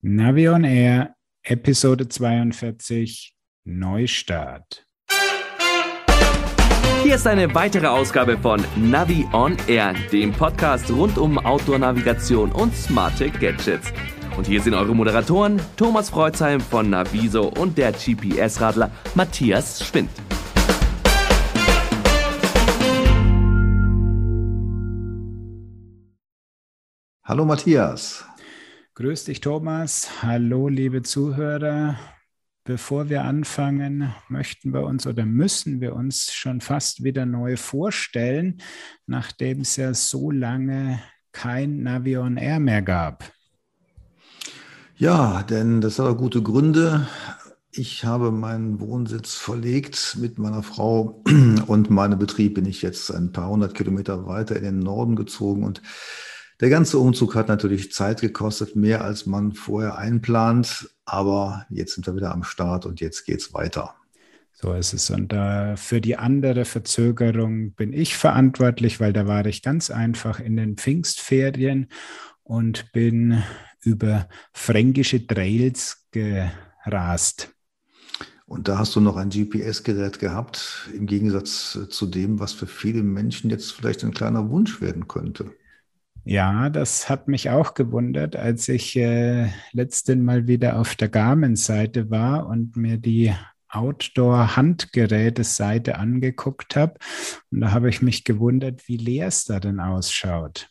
Navion Air, Episode 42, Neustart. Hier ist eine weitere Ausgabe von Navi on Air, dem Podcast rund um Outdoor-Navigation und smarte Gadgets. Und hier sind eure Moderatoren Thomas Freuzheim von Naviso und der GPS-Radler Matthias Schwind. Hallo Matthias. Grüß dich, Thomas. Hallo, liebe Zuhörer. Bevor wir anfangen, möchten wir uns oder müssen wir uns schon fast wieder neu vorstellen, nachdem es ja so lange kein Navion Air mehr gab. Ja, denn das hat auch gute Gründe. Ich habe meinen Wohnsitz verlegt mit meiner Frau und meinen Betrieb bin ich jetzt ein paar hundert Kilometer weiter in den Norden gezogen und der ganze Umzug hat natürlich Zeit gekostet, mehr als man vorher einplant. Aber jetzt sind wir wieder am Start und jetzt geht's weiter. So ist es. Und äh, für die andere Verzögerung bin ich verantwortlich, weil da war ich ganz einfach in den Pfingstferien und bin über fränkische Trails gerast. Und da hast du noch ein GPS-Gerät gehabt, im Gegensatz zu dem, was für viele Menschen jetzt vielleicht ein kleiner Wunsch werden könnte. Ja, das hat mich auch gewundert, als ich äh, letzten Mal wieder auf der Garmin-Seite war und mir die Outdoor-Handgeräte-Seite angeguckt habe. Und da habe ich mich gewundert, wie leer es da denn ausschaut.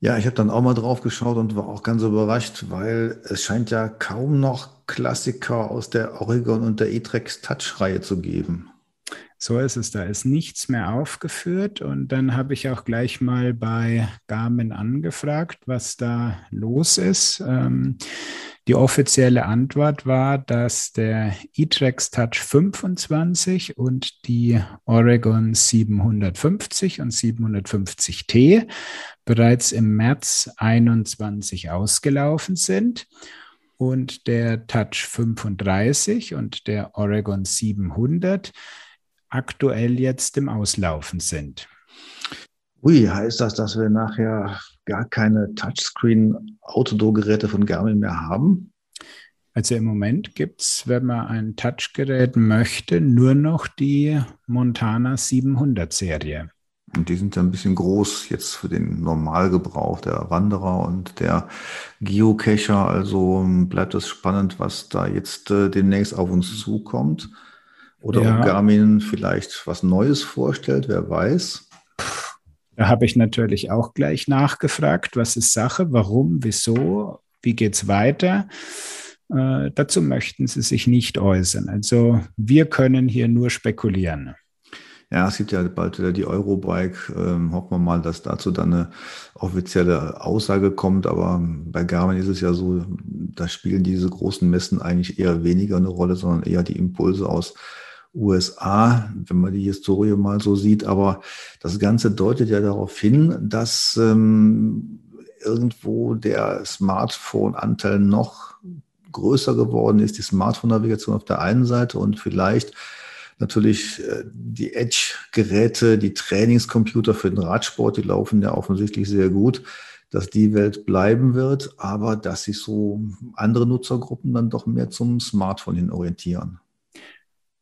Ja, ich habe dann auch mal drauf geschaut und war auch ganz überrascht, weil es scheint ja kaum noch Klassiker aus der Oregon und der E-Trex Touch-Reihe zu geben. So ist es, da ist nichts mehr aufgeführt. Und dann habe ich auch gleich mal bei Garmin angefragt, was da los ist. Ähm, die offizielle Antwort war, dass der E-Trax Touch 25 und die Oregon 750 und 750T bereits im März 21 ausgelaufen sind. Und der Touch 35 und der Oregon 700 aktuell jetzt im Auslaufen sind. Ui, heißt das, dass wir nachher gar keine Touchscreen-Outdoor-Geräte von Garmin mehr haben? Also im Moment gibt es, wenn man ein Touchgerät möchte, nur noch die Montana 700 Serie. Und die sind ja ein bisschen groß jetzt für den Normalgebrauch der Wanderer und der Geocacher. Also bleibt es spannend, was da jetzt äh, demnächst auf uns zukommt. Oder ja. ob Garmin vielleicht was Neues vorstellt, wer weiß. Da habe ich natürlich auch gleich nachgefragt, was ist Sache, warum, wieso, wie geht es weiter. Äh, dazu möchten sie sich nicht äußern. Also wir können hier nur spekulieren. Ja, es gibt ja bald wieder die Eurobike. Ähm, hoffen wir mal, dass dazu dann eine offizielle Aussage kommt. Aber bei Garmin ist es ja so, da spielen diese großen Messen eigentlich eher weniger eine Rolle, sondern eher die Impulse aus USA, wenn man die Historie mal so sieht. Aber das Ganze deutet ja darauf hin, dass ähm, irgendwo der Smartphone-Anteil noch größer geworden ist, die Smartphone-Navigation auf der einen Seite und vielleicht natürlich äh, die Edge-Geräte, die Trainingscomputer für den Radsport, die laufen ja offensichtlich sehr gut, dass die Welt bleiben wird, aber dass sich so andere Nutzergruppen dann doch mehr zum Smartphone hin orientieren.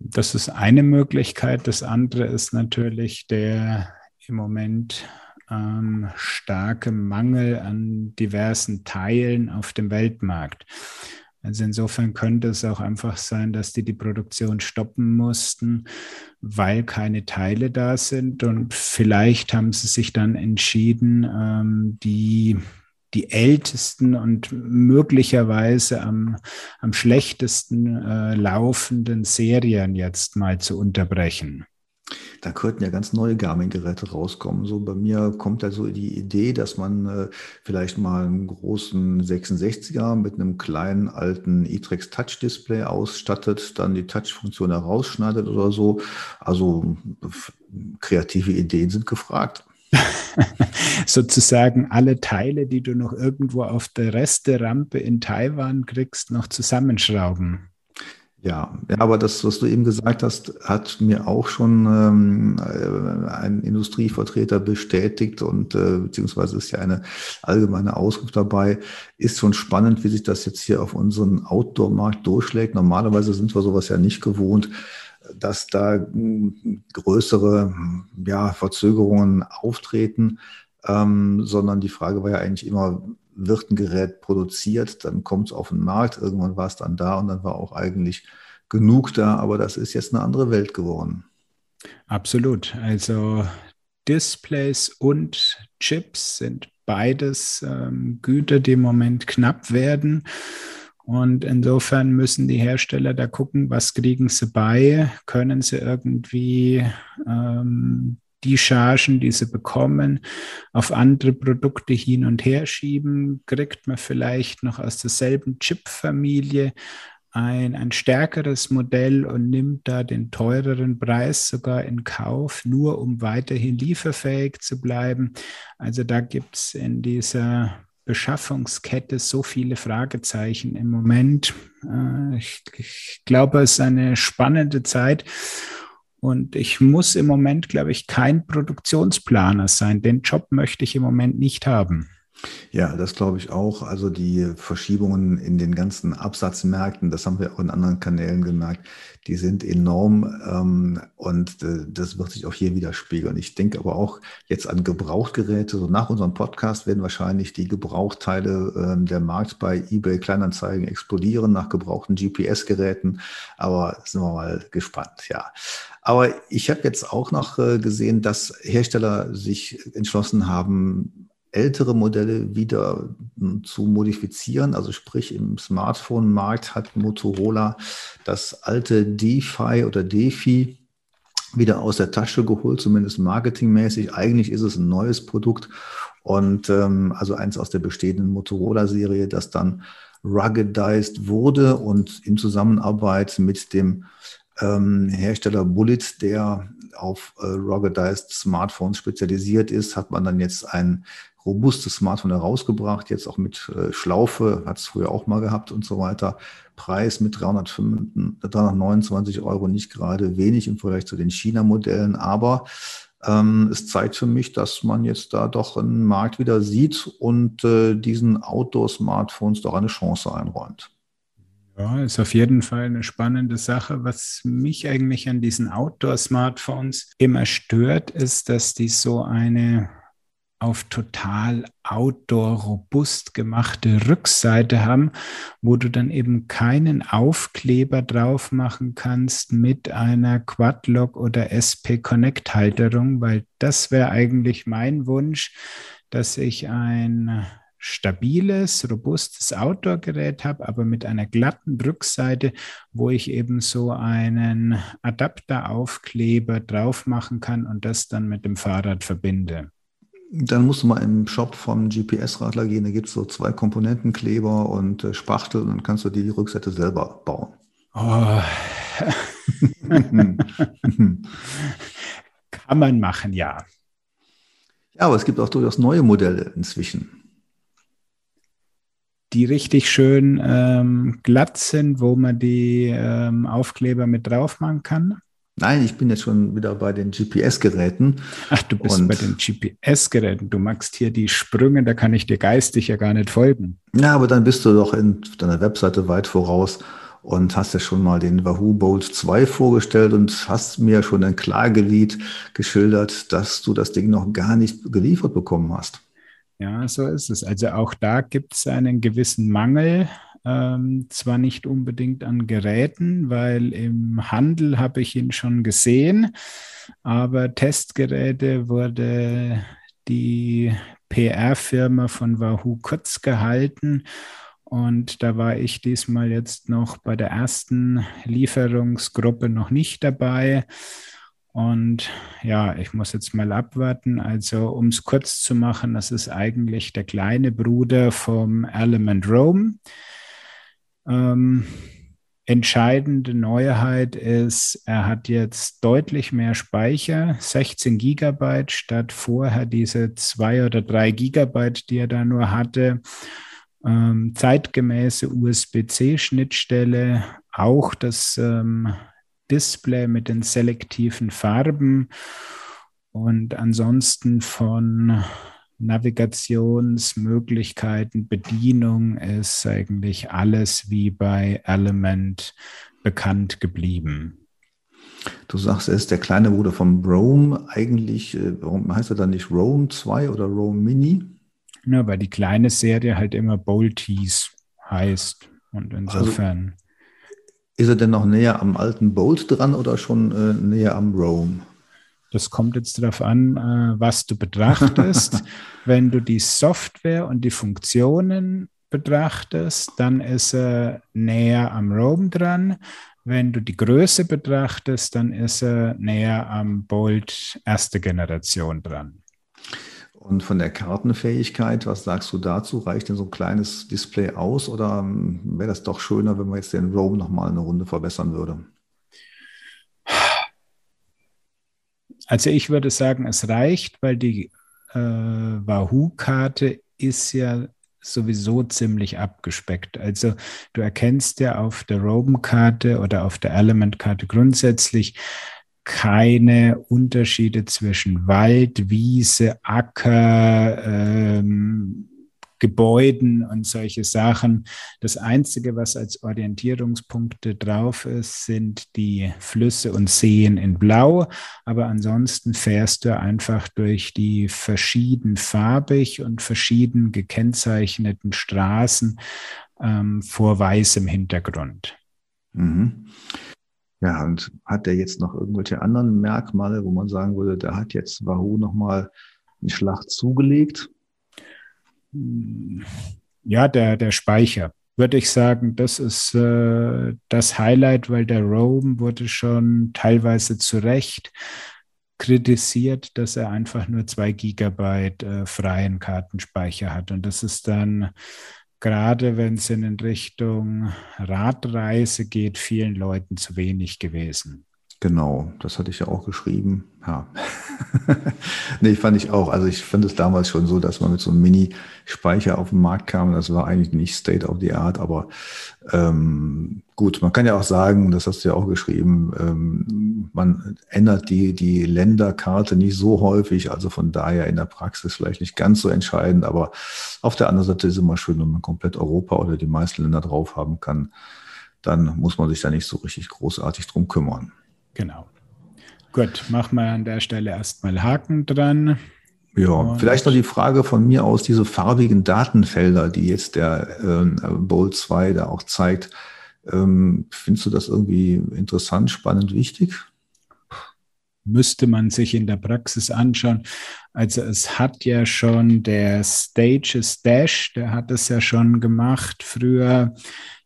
Das ist eine Möglichkeit. Das andere ist natürlich der im Moment ähm, starke Mangel an diversen Teilen auf dem Weltmarkt. Also insofern könnte es auch einfach sein, dass die die Produktion stoppen mussten, weil keine Teile da sind. Und vielleicht haben sie sich dann entschieden, ähm, die die ältesten und möglicherweise am, am schlechtesten äh, laufenden Serien jetzt mal zu unterbrechen. Da könnten ja ganz neue Garmin-Geräte rauskommen. So bei mir kommt ja so die Idee, dass man äh, vielleicht mal einen großen 66er mit einem kleinen alten E-Trex Touch-Display ausstattet, dann die Touch-Funktion herausschneidet oder so. Also kreative Ideen sind gefragt. sozusagen alle Teile, die du noch irgendwo auf der Resterampe in Taiwan kriegst, noch zusammenschrauben. Ja, aber das, was du eben gesagt hast, hat mir auch schon ähm, äh, ein Industrievertreter bestätigt und äh, beziehungsweise ist ja eine allgemeine Auskunft dabei. Ist schon spannend, wie sich das jetzt hier auf unseren Outdoor-Markt durchschlägt. Normalerweise sind wir sowas ja nicht gewohnt, dass da hm, größere ja, Verzögerungen auftreten, ähm, sondern die Frage war ja eigentlich immer, wird ein Gerät produziert, dann kommt es auf den Markt, irgendwann war es dann da und dann war auch eigentlich genug da, aber das ist jetzt eine andere Welt geworden. Absolut. Also Displays und Chips sind beides ähm, Güter, die im Moment knapp werden. Und insofern müssen die Hersteller da gucken, was kriegen sie bei, können sie irgendwie ähm, die Chargen, die sie bekommen, auf andere Produkte hin und her schieben? Kriegt man vielleicht noch aus derselben Chip-Familie ein, ein stärkeres Modell und nimmt da den teureren Preis sogar in Kauf, nur um weiterhin lieferfähig zu bleiben? Also da gibt es in dieser Beschaffungskette so viele Fragezeichen im Moment. Äh, ich, ich glaube, es ist eine spannende Zeit. Und ich muss im Moment, glaube ich, kein Produktionsplaner sein. Den Job möchte ich im Moment nicht haben. Ja, das glaube ich auch. Also die Verschiebungen in den ganzen Absatzmärkten, das haben wir auch in anderen Kanälen gemerkt, die sind enorm ähm, und äh, das wird sich auch hier widerspiegeln. Ich denke aber auch jetzt an Gebrauchtgeräte. So nach unserem Podcast werden wahrscheinlich die Gebrauchteile äh, der Markt bei eBay Kleinanzeigen explodieren nach gebrauchten GPS-Geräten. Aber sind wir mal gespannt, ja. Aber ich habe jetzt auch noch äh, gesehen, dass Hersteller sich entschlossen haben, ältere Modelle wieder hm, zu modifizieren. Also sprich im Smartphone-Markt hat Motorola das alte DeFi oder DeFi wieder aus der Tasche geholt, zumindest marketingmäßig. Eigentlich ist es ein neues Produkt und ähm, also eins aus der bestehenden Motorola-Serie, das dann ruggedized wurde und in Zusammenarbeit mit dem ähm, Hersteller Bullet, der auf äh, ruggedized Smartphones spezialisiert ist, hat man dann jetzt ein robustes Smartphone herausgebracht, jetzt auch mit äh, Schlaufe, hat es früher auch mal gehabt und so weiter. Preis mit 305, 329 Euro nicht gerade wenig im Vergleich zu den China-Modellen, aber ähm, es zeigt für mich, dass man jetzt da doch einen Markt wieder sieht und äh, diesen Outdoor-Smartphones doch eine Chance einräumt. Ja, ist auf jeden Fall eine spannende Sache. Was mich eigentlich an diesen Outdoor-Smartphones immer stört, ist, dass die so eine auf total outdoor robust gemachte Rückseite haben, wo du dann eben keinen Aufkleber drauf machen kannst mit einer Quadlock oder SP Connect Halterung, weil das wäre eigentlich mein Wunsch, dass ich ein stabiles, robustes Outdoor-Gerät habe, aber mit einer glatten Rückseite, wo ich eben so einen Adapteraufkleber drauf machen kann und das dann mit dem Fahrrad verbinde. Dann musst du mal im Shop vom GPS-Radler gehen. Da gibt es so zwei Komponentenkleber und äh, Spachtel und dann kannst du die Rückseite selber bauen. Oh. Kann man machen, ja. Ja, aber es gibt auch durchaus neue Modelle inzwischen. Die richtig schön ähm, glatt sind, wo man die ähm, Aufkleber mit drauf machen kann. Nein, ich bin jetzt schon wieder bei den GPS-Geräten. Ach, du bist und bei den GPS-Geräten. Du magst hier die Sprünge, da kann ich dir geistig ja gar nicht folgen. Ja, aber dann bist du doch in deiner Webseite weit voraus und hast ja schon mal den Wahoo Bolt 2 vorgestellt und hast mir schon ein Klagelied geschildert, dass du das Ding noch gar nicht geliefert bekommen hast. Ja, so ist es. Also auch da gibt es einen gewissen Mangel ähm, zwar nicht unbedingt an Geräten, weil im Handel habe ich ihn schon gesehen, aber Testgeräte wurde die PR-Firma von Wahoo kurz gehalten. Und da war ich diesmal jetzt noch bei der ersten Lieferungsgruppe noch nicht dabei. Und ja, ich muss jetzt mal abwarten. Also, um es kurz zu machen, das ist eigentlich der kleine Bruder vom Element Rome. Ähm, entscheidende Neuheit ist, er hat jetzt deutlich mehr Speicher, 16 Gigabyte statt vorher diese zwei oder drei Gigabyte, die er da nur hatte. Ähm, zeitgemäße USB-C-Schnittstelle, auch das ähm, Display mit den selektiven Farben und ansonsten von Navigationsmöglichkeiten, Bedienung ist eigentlich alles wie bei Element bekannt geblieben. Du sagst, er ist der kleine Bruder vom Rome. Eigentlich, äh, warum heißt er dann nicht Rome 2 oder Rome Mini? Ja, weil die kleine Serie halt immer Bolties heißt. Und insofern. Also, ist er denn noch näher am alten Bolt dran oder schon äh, näher am Rome? Das kommt jetzt darauf an, äh, was du betrachtest. Wenn du die Software und die Funktionen betrachtest, dann ist er näher am Rome dran. Wenn du die Größe betrachtest, dann ist er näher am Bolt erste Generation dran. Und von der Kartenfähigkeit, was sagst du dazu? Reicht denn so ein kleines Display aus oder ähm, wäre das doch schöner, wenn man jetzt den Roam nochmal eine Runde verbessern würde? Also ich würde sagen, es reicht, weil die äh, Wahoo-Karte ist ja sowieso ziemlich abgespeckt. Also du erkennst ja auf der Roam-Karte oder auf der Element-Karte grundsätzlich keine Unterschiede zwischen Wald, Wiese, Acker, ähm, Gebäuden und solche Sachen. Das Einzige, was als Orientierungspunkte drauf ist, sind die Flüsse und Seen in Blau. Aber ansonsten fährst du einfach durch die verschiedenfarbig und verschieden gekennzeichneten Straßen ähm, vor weißem Hintergrund. Mhm. Ja, und hat der jetzt noch irgendwelche anderen Merkmale, wo man sagen würde, da hat jetzt Wahoo nochmal einen Schlag zugelegt? Ja, der, der Speicher, würde ich sagen, das ist äh, das Highlight, weil der Roam wurde schon teilweise zu Recht kritisiert, dass er einfach nur zwei Gigabyte äh, freien Kartenspeicher hat. Und das ist dann gerade wenn es in Richtung Radreise geht, vielen Leuten zu wenig gewesen. Genau, das hatte ich ja auch geschrieben. Ja. nee, fand ich auch. Also ich fand es damals schon so, dass man mit so einem Mini-Speicher auf den Markt kam. Das war eigentlich nicht State of the Art, aber ähm, gut, man kann ja auch sagen, das hast du ja auch geschrieben, ähm, man ändert die, die Länderkarte nicht so häufig, also von daher in der Praxis vielleicht nicht ganz so entscheidend, aber auf der anderen Seite ist es immer schön, wenn man komplett Europa oder die meisten Länder drauf haben kann, dann muss man sich da nicht so richtig großartig drum kümmern. Genau. Gut, machen wir an der Stelle erstmal Haken dran. Ja, Und vielleicht noch die Frage von mir aus, diese farbigen Datenfelder, die jetzt der äh, Bolt 2 da auch zeigt. Ähm, findest du das irgendwie interessant, spannend, wichtig? Müsste man sich in der Praxis anschauen. Also es hat ja schon der Stages Dash, der hat es ja schon gemacht früher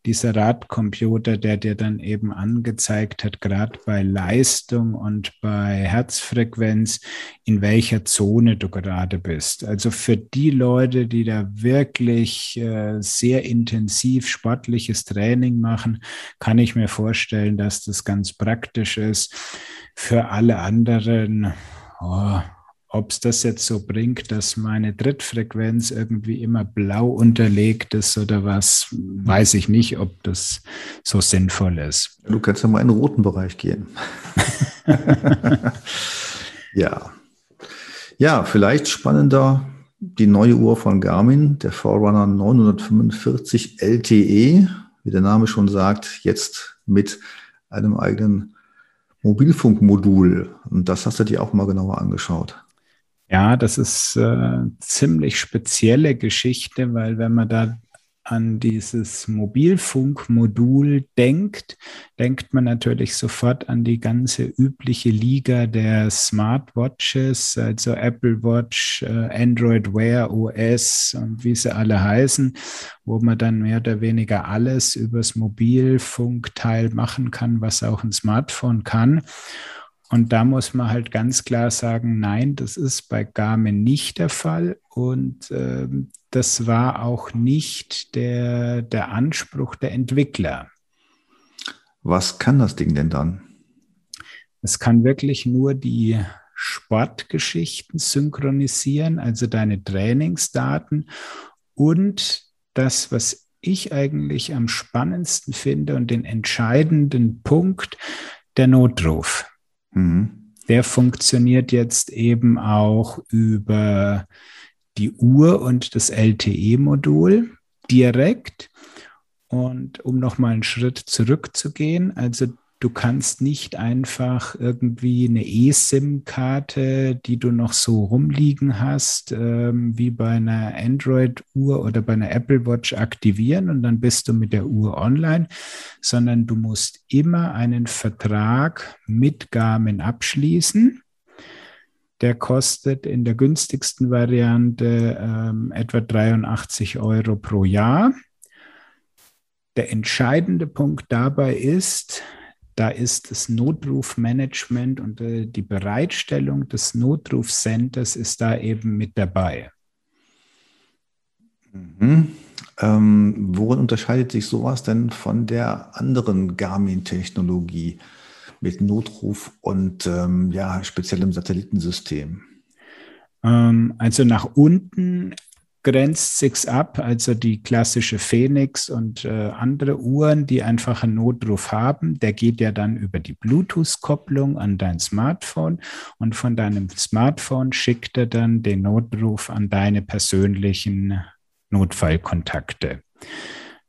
dieser Radcomputer, der dir dann eben angezeigt hat, gerade bei Leistung und bei Herzfrequenz, in welcher Zone du gerade bist. Also für die Leute, die da wirklich äh, sehr intensiv sportliches Training machen, kann ich mir vorstellen, dass das ganz praktisch ist. Für alle anderen, oh, ob es das jetzt so bringt, dass meine Trittfrequenz irgendwie immer blau unterlegt ist oder was, weiß ich nicht, ob das so sinnvoll ist. Du kannst ja mal in den roten Bereich gehen. ja. Ja, vielleicht spannender die neue Uhr von Garmin, der Forerunner 945 LTE, wie der Name schon sagt, jetzt mit einem eigenen Mobilfunkmodul. Und das hast du dir auch mal genauer angeschaut. Ja, das ist äh, ziemlich spezielle Geschichte, weil wenn man da an dieses Mobilfunkmodul denkt, denkt man natürlich sofort an die ganze übliche Liga der Smartwatches, also Apple Watch, äh, Android Wear OS und wie sie alle heißen, wo man dann mehr oder weniger alles übers Mobilfunkteil machen kann, was auch ein Smartphone kann. Und da muss man halt ganz klar sagen, nein, das ist bei Garmin nicht der Fall. Und äh, das war auch nicht der, der Anspruch der Entwickler. Was kann das Ding denn dann? Es kann wirklich nur die Sportgeschichten synchronisieren, also deine Trainingsdaten und das, was ich eigentlich am spannendsten finde und den entscheidenden Punkt, der Notruf. Mhm. Der funktioniert jetzt eben auch über die Uhr und das LTE-Modul direkt. Und um nochmal einen Schritt zurückzugehen, also Du kannst nicht einfach irgendwie eine eSIM-Karte, die du noch so rumliegen hast, ähm, wie bei einer Android-Uhr oder bei einer Apple Watch aktivieren und dann bist du mit der Uhr online, sondern du musst immer einen Vertrag mit Garmin abschließen. Der kostet in der günstigsten Variante ähm, etwa 83 Euro pro Jahr. Der entscheidende Punkt dabei ist, da ist das Notrufmanagement und äh, die Bereitstellung des Notrufcenters ist da eben mit dabei. Mhm. Ähm, worin unterscheidet sich sowas denn von der anderen Garmin-Technologie mit Notruf und ähm, ja, speziellem Satellitensystem? Ähm, also nach unten grenzt sich ab, also die klassische Phoenix und äh, andere Uhren, die einfach einen Notruf haben, der geht ja dann über die Bluetooth-Kopplung an dein Smartphone und von deinem Smartphone schickt er dann den Notruf an deine persönlichen Notfallkontakte.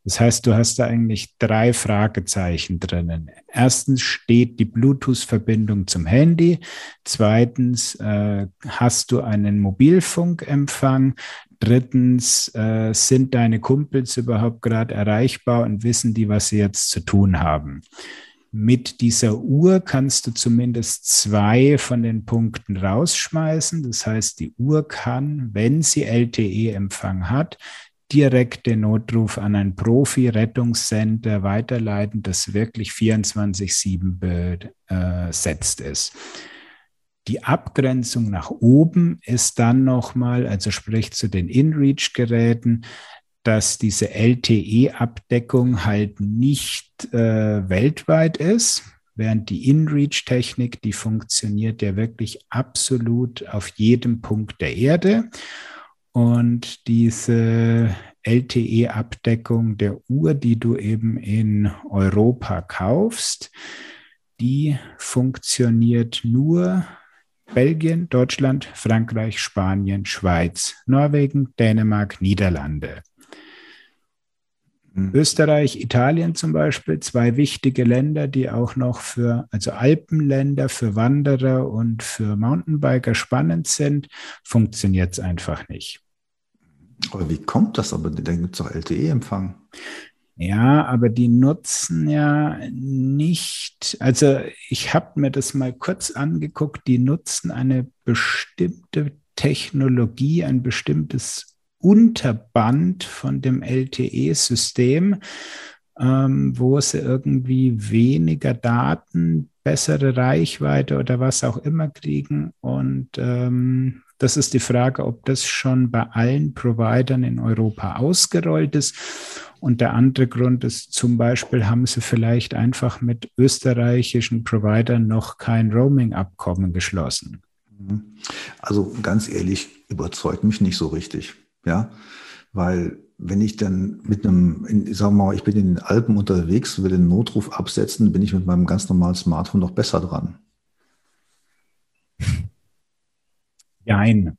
Das heißt, du hast da eigentlich drei Fragezeichen drinnen. Erstens steht die Bluetooth-Verbindung zum Handy. Zweitens äh, hast du einen Mobilfunkempfang. Drittens, äh, sind deine Kumpels überhaupt gerade erreichbar und wissen die, was sie jetzt zu tun haben? Mit dieser Uhr kannst du zumindest zwei von den Punkten rausschmeißen. Das heißt, die Uhr kann, wenn sie LTE-Empfang hat, direkt den Notruf an ein Profi-Rettungscenter weiterleiten, das wirklich 24-7 besetzt ist. Die Abgrenzung nach oben ist dann nochmal, also sprich zu den InReach-Geräten, dass diese LTE-Abdeckung halt nicht äh, weltweit ist, während die InReach-Technik, die funktioniert ja wirklich absolut auf jedem Punkt der Erde. Und diese LTE-Abdeckung der Uhr, die du eben in Europa kaufst, die funktioniert nur Belgien, Deutschland, Frankreich, Spanien, Schweiz, Norwegen, Dänemark, Niederlande. Mhm. Österreich, Italien zum Beispiel, zwei wichtige Länder, die auch noch für, also Alpenländer, für Wanderer und für Mountainbiker spannend sind, funktioniert es einfach nicht. Aber wie kommt das? Aber dann gibt es doch LTE-Empfang. Ja, aber die nutzen ja nicht, also ich habe mir das mal kurz angeguckt, die nutzen eine bestimmte Technologie, ein bestimmtes Unterband von dem LTE-System, ähm, wo sie irgendwie weniger Daten, bessere Reichweite oder was auch immer kriegen. Und ähm, das ist die Frage, ob das schon bei allen Providern in Europa ausgerollt ist und der andere Grund ist zum Beispiel, haben sie vielleicht einfach mit österreichischen Providern noch kein Roaming-Abkommen geschlossen. Mhm. Also ganz ehrlich, überzeugt mich nicht so richtig. Ja, weil wenn ich dann mit einem, ich sag mal, ich bin in den Alpen unterwegs, will den Notruf absetzen, bin ich mit meinem ganz normalen Smartphone noch besser dran. Nein.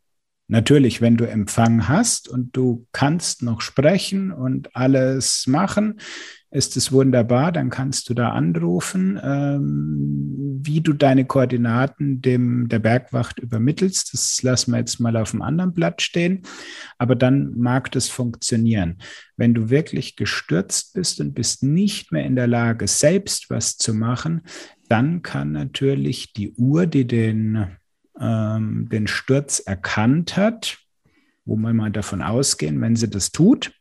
Natürlich, wenn du Empfang hast und du kannst noch sprechen und alles machen, ist es wunderbar, dann kannst du da anrufen, ähm, wie du deine Koordinaten dem, der Bergwacht übermittelst. Das lassen wir jetzt mal auf dem anderen Blatt stehen, aber dann mag das funktionieren. Wenn du wirklich gestürzt bist und bist nicht mehr in der Lage, selbst was zu machen, dann kann natürlich die Uhr, die den ähm, den Sturz erkannt hat, wo wir mal davon ausgehen, wenn sie das tut,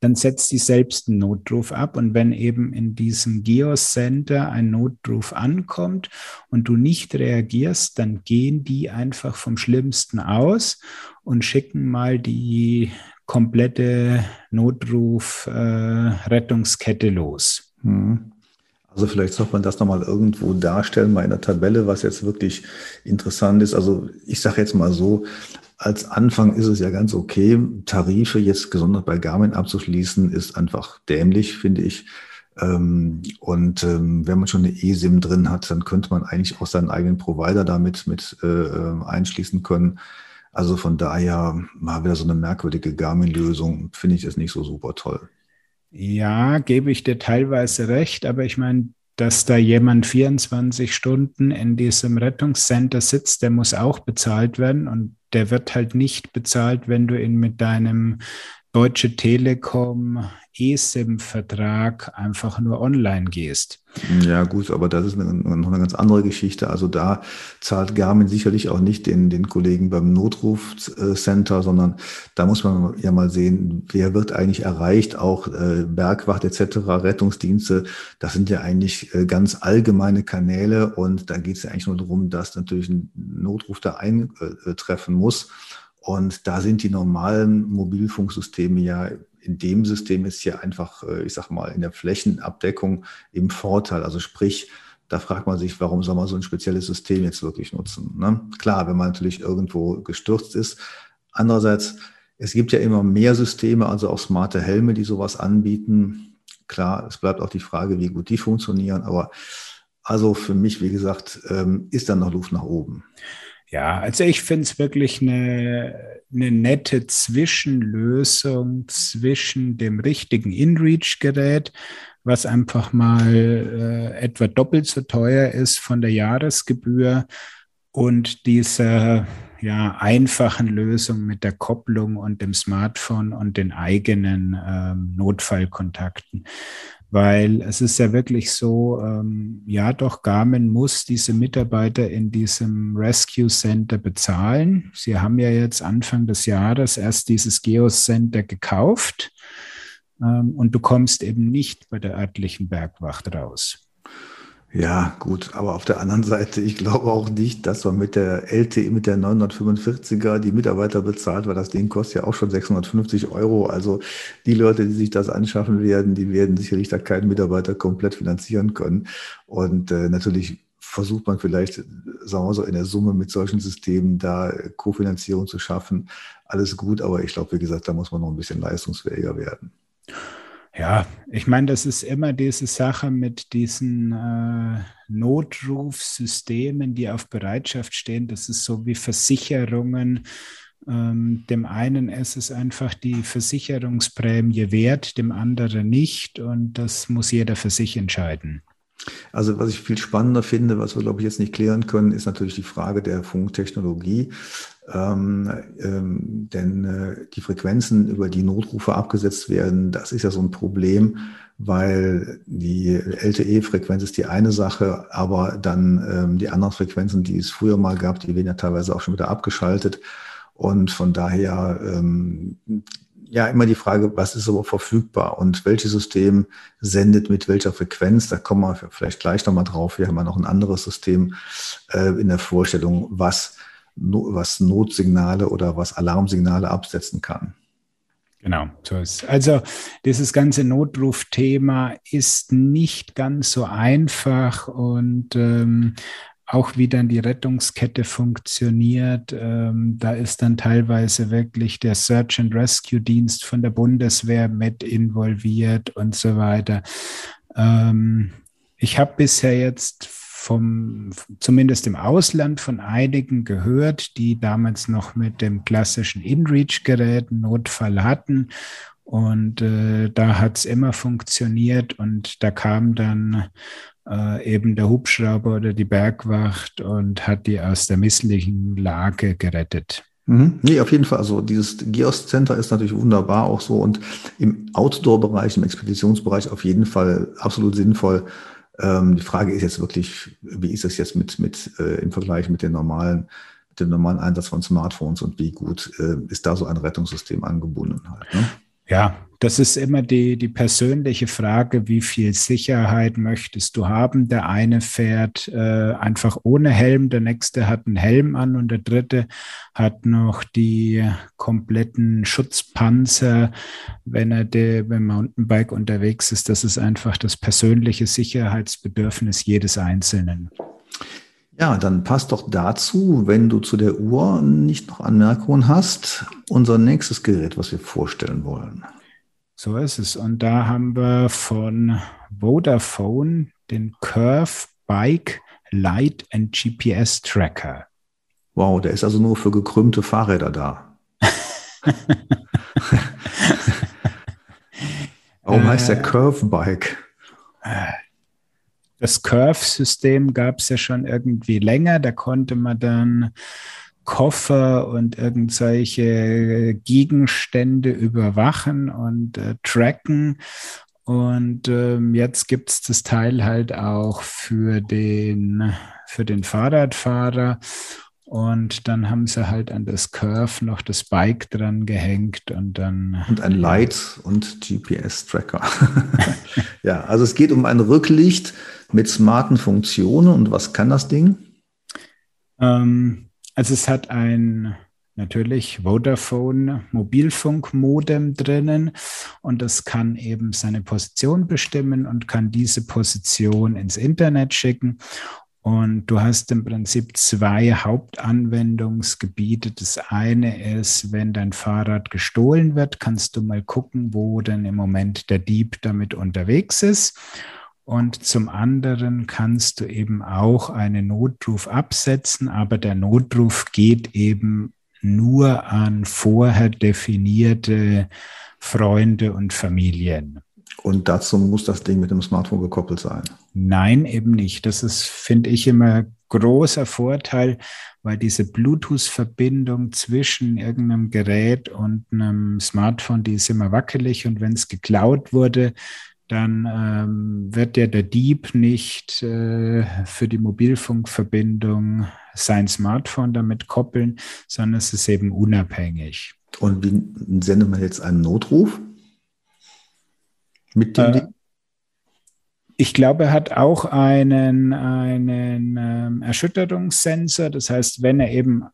dann setzt sie selbst einen Notruf ab. Und wenn eben in diesem Geocenter ein Notruf ankommt und du nicht reagierst, dann gehen die einfach vom Schlimmsten aus und schicken mal die komplette Notruf-Rettungskette äh, los. Hm. Also vielleicht sollte man das nochmal irgendwo darstellen, mal in der Tabelle, was jetzt wirklich interessant ist. Also ich sage jetzt mal so, als Anfang ist es ja ganz okay. Tarife jetzt gesondert bei Garmin abzuschließen, ist einfach dämlich, finde ich. Ähm, und ähm, wenn man schon eine eSIM drin hat, dann könnte man eigentlich auch seinen eigenen Provider damit mit äh, äh, einschließen können. Also von daher mal wieder so eine merkwürdige Garmin-Lösung, finde ich das nicht so super toll. Ja, gebe ich dir teilweise recht, aber ich meine, dass da jemand 24 Stunden in diesem Rettungscenter sitzt, der muss auch bezahlt werden und der wird halt nicht bezahlt, wenn du ihn mit deinem Deutsche Telekom eSIM-Vertrag einfach nur online gehst. Ja, gut, aber das ist eine, noch eine ganz andere Geschichte. Also da zahlt Garmin sicherlich auch nicht den, den Kollegen beim Notrufcenter, sondern da muss man ja mal sehen, wer wird eigentlich erreicht, auch äh, Bergwacht etc., Rettungsdienste, das sind ja eigentlich äh, ganz allgemeine Kanäle und da geht es ja eigentlich nur darum, dass natürlich ein Notruf da eintreffen muss. Und da sind die normalen Mobilfunksysteme ja in dem System ist hier einfach, äh, ich sag mal, in der Flächenabdeckung im Vorteil. Also sprich, da fragt man sich, warum soll man so ein spezielles System jetzt wirklich nutzen? Ne? Klar, wenn man natürlich irgendwo gestürzt ist. Andererseits, es gibt ja immer mehr Systeme, also auch smarte Helme, die sowas anbieten. Klar, es bleibt auch die Frage, wie gut die funktionieren. Aber also für mich, wie gesagt, ähm, ist da noch Luft nach oben. Ja, also ich finde es wirklich eine, eine nette Zwischenlösung zwischen dem richtigen InReach-Gerät, was einfach mal äh, etwa doppelt so teuer ist von der Jahresgebühr und dieser ja, einfachen Lösung mit der Kopplung und dem Smartphone und den eigenen ähm, Notfallkontakten weil es ist ja wirklich so, ähm, ja doch, Garmin muss diese Mitarbeiter in diesem Rescue Center bezahlen. Sie haben ja jetzt Anfang des Jahres erst dieses Geos Center gekauft ähm, und du kommst eben nicht bei der örtlichen Bergwacht raus. Ja, gut, aber auf der anderen Seite, ich glaube auch nicht, dass man mit der LTE, mit der 945er die Mitarbeiter bezahlt, weil das Ding kostet ja auch schon 650 Euro. Also die Leute, die sich das anschaffen werden, die werden sicherlich da keinen Mitarbeiter komplett finanzieren können. Und äh, natürlich versucht man vielleicht, sagen wir so, in der Summe mit solchen Systemen da Kofinanzierung zu schaffen. Alles gut, aber ich glaube, wie gesagt, da muss man noch ein bisschen leistungsfähiger werden. Ja, ich meine, das ist immer diese Sache mit diesen äh, Notrufsystemen, die auf Bereitschaft stehen. Das ist so wie Versicherungen. Ähm, dem einen ist es einfach die Versicherungsprämie wert, dem anderen nicht. Und das muss jeder für sich entscheiden. Also was ich viel spannender finde, was wir, glaube ich, jetzt nicht klären können, ist natürlich die Frage der Funktechnologie. Ähm, ähm, denn äh, die Frequenzen, über die Notrufe abgesetzt werden, das ist ja so ein Problem, weil die LTE-Frequenz ist die eine Sache, aber dann ähm, die anderen Frequenzen, die es früher mal gab, die werden ja teilweise auch schon wieder abgeschaltet. Und von daher ähm, ja immer die Frage, was ist aber verfügbar und welches System sendet mit welcher Frequenz. Da kommen wir vielleicht gleich nochmal drauf. Wir haben ja noch ein anderes System äh, in der Vorstellung, was, no, was Notsignale oder was Alarmsignale absetzen kann. Genau, so ist. Also dieses ganze Notrufthema ist nicht ganz so einfach und ähm, auch wie dann die Rettungskette funktioniert. Ähm, da ist dann teilweise wirklich der Search and Rescue Dienst von der Bundeswehr mit involviert und so weiter. Ähm, ich habe bisher jetzt vom, zumindest im Ausland von einigen gehört, die damals noch mit dem klassischen InReach-Gerät Notfall hatten. Und äh, da hat es immer funktioniert und da kam dann äh, eben der Hubschrauber oder die Bergwacht und hat die aus der misslichen Lage gerettet. Mhm. Nee, auf jeden Fall. Also dieses Geos Center ist natürlich wunderbar auch so und im Outdoor-Bereich, im Expeditionsbereich auf jeden Fall absolut sinnvoll. Ähm, die Frage ist jetzt wirklich, wie ist es jetzt mit, mit äh, im Vergleich mit den normalen, mit dem normalen Einsatz von Smartphones und wie gut äh, ist da so ein Rettungssystem angebunden halt? Ne? Ja, das ist immer die, die persönliche Frage, wie viel Sicherheit möchtest du haben? Der eine fährt äh, einfach ohne Helm, der nächste hat einen Helm an und der dritte hat noch die kompletten Schutzpanzer, wenn er de, beim Mountainbike unterwegs ist. Das ist einfach das persönliche Sicherheitsbedürfnis jedes Einzelnen. Ja, dann passt doch dazu, wenn du zu der Uhr nicht noch Anmerkungen hast, unser nächstes Gerät, was wir vorstellen wollen. So ist es. Und da haben wir von Vodafone den Curve Bike Light and GPS Tracker. Wow, der ist also nur für gekrümmte Fahrräder da. Warum heißt der äh, Curve Bike? Das Curve-System gab es ja schon irgendwie länger. Da konnte man dann Koffer und irgendwelche Gegenstände überwachen und äh, tracken. Und ähm, jetzt gibt es das Teil halt auch für den, für den Fahrradfahrer. Und dann haben sie halt an das Curve noch das Bike dran gehängt und dann. Und ein Light und GPS-Tracker. ja, also es geht um ein Rücklicht mit smarten Funktionen. Und was kann das Ding? Ähm, also es hat ein natürlich Vodafone Mobilfunkmodem drinnen und das kann eben seine Position bestimmen und kann diese Position ins Internet schicken. Und du hast im Prinzip zwei Hauptanwendungsgebiete. Das eine ist, wenn dein Fahrrad gestohlen wird, kannst du mal gucken, wo denn im Moment der Dieb damit unterwegs ist. Und zum anderen kannst du eben auch einen Notruf absetzen, aber der Notruf geht eben nur an vorher definierte Freunde und Familien. Und dazu muss das Ding mit dem Smartphone gekoppelt sein. Nein, eben nicht. Das ist, finde ich, immer großer Vorteil, weil diese Bluetooth-Verbindung zwischen irgendeinem Gerät und einem Smartphone, die ist immer wackelig und wenn es geklaut wurde, dann ähm, wird ja der Dieb nicht äh, für die Mobilfunkverbindung sein Smartphone damit koppeln, sondern es ist eben unabhängig. Und wie sendet man jetzt einen Notruf mit dem äh, Ding? Ich glaube, er hat auch einen, einen ähm, Erschütterungssensor. Das heißt, wenn er eben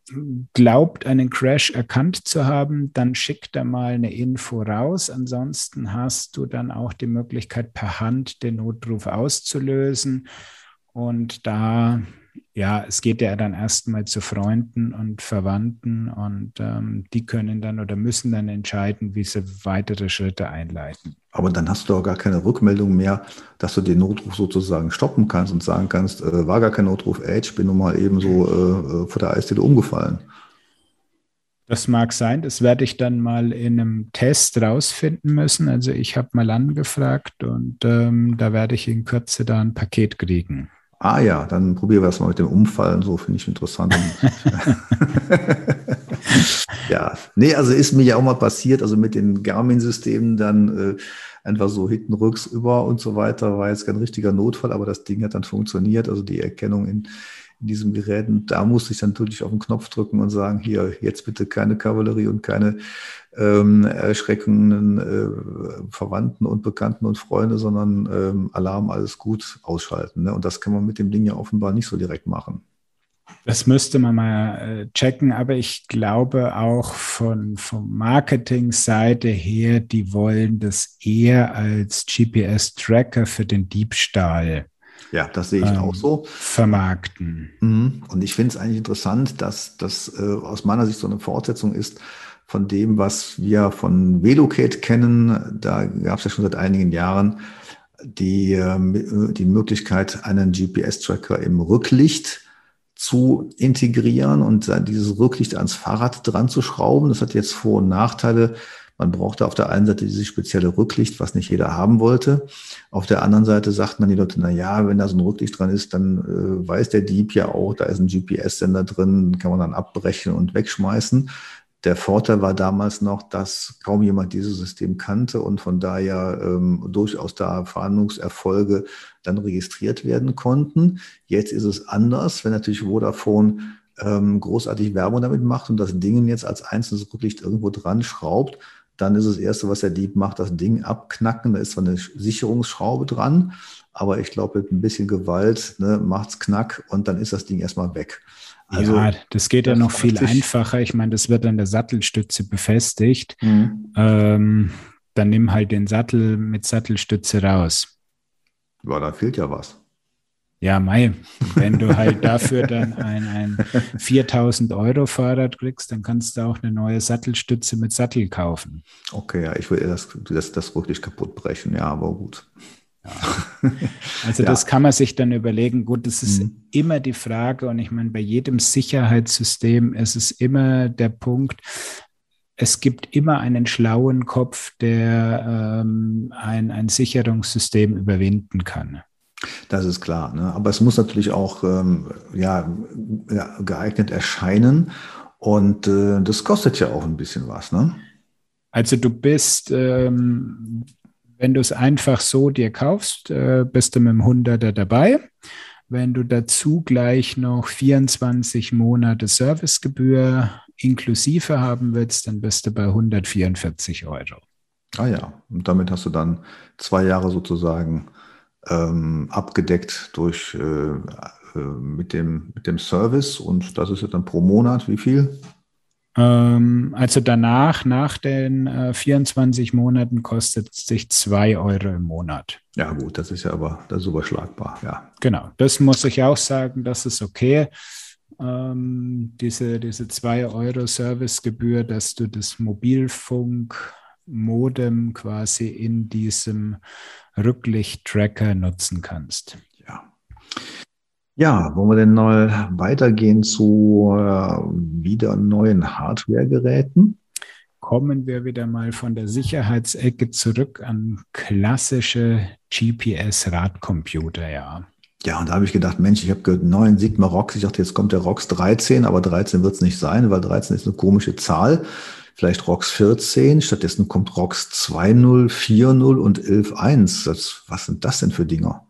glaubt, einen Crash erkannt zu haben, dann schickt er mal eine Info raus. Ansonsten hast du dann auch die Möglichkeit, per Hand den Notruf auszulösen. Und da ja, es geht ja dann erstmal zu Freunden und Verwandten und ähm, die können dann oder müssen dann entscheiden, wie sie weitere Schritte einleiten. Aber dann hast du auch gar keine Rückmeldung mehr, dass du den Notruf sozusagen stoppen kannst und sagen kannst, äh, war gar kein Notruf, ey, ich bin nun mal eben so äh, äh vor der Eisdiele umgefallen. Das mag sein, das werde ich dann mal in einem Test rausfinden müssen. Also ich habe mal angefragt und ähm, da werde ich in Kürze da ein Paket kriegen. Ah ja, dann probieren wir das mal mit dem Umfallen. So finde ich interessant. ja, nee, also ist mir ja auch mal passiert, also mit den Garmin-Systemen dann äh, einfach so hinten rücks über und so weiter, war jetzt kein richtiger Notfall, aber das Ding hat dann funktioniert. Also die Erkennung in, in diesem Gerät. Und da musste ich dann natürlich auf den Knopf drücken und sagen, hier, jetzt bitte keine Kavallerie und keine ähm, erschreckenden äh, Verwandten und Bekannten und Freunde, sondern ähm, Alarm, alles gut ausschalten. Ne? Und das kann man mit dem Ding ja offenbar nicht so direkt machen. Das müsste man mal äh, checken, aber ich glaube auch von, von Marketingseite her, die wollen das eher als GPS-Tracker für den Diebstahl. Ja, das sehe ich ähm, auch so. Vermarkten. Mhm. Und ich finde es eigentlich interessant, dass das äh, aus meiner Sicht so eine Fortsetzung ist von dem, was wir von Velocate kennen. Da gab es ja schon seit einigen Jahren die, ähm, die Möglichkeit, einen GPS-Tracker im Rücklicht zu integrieren und dieses Rücklicht ans Fahrrad dran zu schrauben. Das hat jetzt Vor- und Nachteile. Man brauchte auf der einen Seite dieses spezielle Rücklicht, was nicht jeder haben wollte. Auf der anderen Seite sagten dann die Leute, na ja, wenn da so ein Rücklicht dran ist, dann äh, weiß der Dieb ja auch, da ist ein GPS-Sender drin, kann man dann abbrechen und wegschmeißen. Der Vorteil war damals noch, dass kaum jemand dieses System kannte und von daher ähm, durchaus da Verhandlungserfolge dann registriert werden konnten. Jetzt ist es anders, wenn natürlich Vodafone ähm, großartig Werbung damit macht und das Ding jetzt als einzelnes Rücklicht irgendwo dran schraubt, dann ist das Erste, was der Dieb macht, das Ding abknacken. Da ist zwar eine Sicherungsschraube dran, aber ich glaube, mit ein bisschen Gewalt ne, es knack und dann ist das Ding erstmal weg. Also, ja, das geht ja noch viel einfacher. Ich meine, das wird an der Sattelstütze befestigt. Mhm. Ähm, dann nimm halt den Sattel mit Sattelstütze raus. Ja, da fehlt ja was. Ja, Mai, wenn du halt dafür dann ein, ein 4000 Euro Fahrrad kriegst, dann kannst du auch eine neue Sattelstütze mit Sattel kaufen. Okay, ja, ich will das, das, das wirklich kaputt brechen, ja, aber gut. Ja. Also ja. das kann man sich dann überlegen. Gut, das ist mhm. immer die Frage und ich meine, bei jedem Sicherheitssystem ist es immer der Punkt, es gibt immer einen schlauen Kopf, der ähm, ein, ein Sicherungssystem überwinden kann. Das ist klar. Ne? Aber es muss natürlich auch ähm, ja, geeignet erscheinen. Und äh, das kostet ja auch ein bisschen was. Ne? Also du bist, ähm, wenn du es einfach so dir kaufst, äh, bist du mit dem 100er dabei. Wenn du dazu gleich noch 24 Monate Servicegebühr inklusive haben willst, dann bist du bei 144 Euro. Ah ja, und damit hast du dann zwei Jahre sozusagen ähm, abgedeckt durch äh, äh, mit, dem, mit dem Service und das ist ja dann pro Monat wie viel? Ähm, also danach, nach den äh, 24 Monaten, kostet es sich 2 Euro im Monat. Ja, gut, das ist ja aber das ist überschlagbar, ja. Genau, das muss ich auch sagen, das ist okay. Ähm, diese, diese 2 Euro Servicegebühr, dass du das Mobilfunk-Modem quasi in diesem Rücklicht-Tracker nutzen kannst. Ja. Ja, wollen wir denn mal weitergehen zu äh, wieder neuen Hardware-Geräten? Kommen wir wieder mal von der Sicherheitsecke zurück an klassische GPS-Radcomputer, ja. Ja, und da habe ich gedacht, Mensch, ich habe gehört, neuen Sigma ROX. Ich dachte, jetzt kommt der ROX 13, aber 13 wird es nicht sein, weil 13 ist eine komische Zahl vielleicht ROX 14, stattdessen kommt ROX 2.0, 4.0 und 11.1. was sind das denn für Dinger?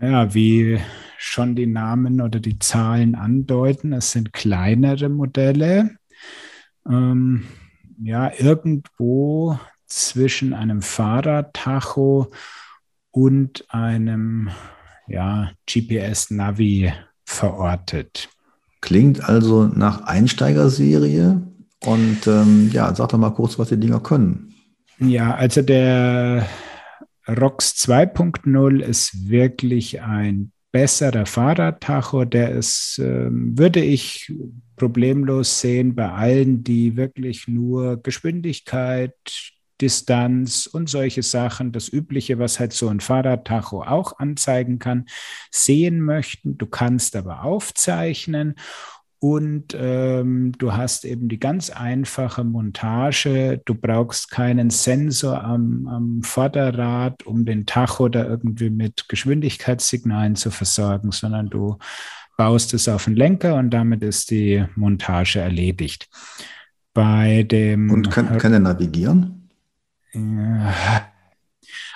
Ja, wie schon die Namen oder die Zahlen andeuten, es sind kleinere Modelle. Ähm, ja, irgendwo zwischen einem Fahrradtacho und einem ja, GPS-Navi verortet. Klingt also nach Einsteigerserie. Und ähm, ja, sag doch mal kurz, was die Dinger können. Ja, also der ROX 2.0 ist wirklich ein besserer Fahrradtacho. Der ist, äh, würde ich problemlos sehen bei allen, die wirklich nur Geschwindigkeit, Distanz und solche Sachen, das Übliche, was halt so ein Fahrradtacho auch anzeigen kann, sehen möchten. Du kannst aber aufzeichnen und ähm, du hast eben die ganz einfache Montage. Du brauchst keinen Sensor am, am Vorderrad, um den Tacho da irgendwie mit Geschwindigkeitssignalen zu versorgen, sondern du baust es auf den Lenker und damit ist die Montage erledigt. Bei dem. Und kann, kann er navigieren?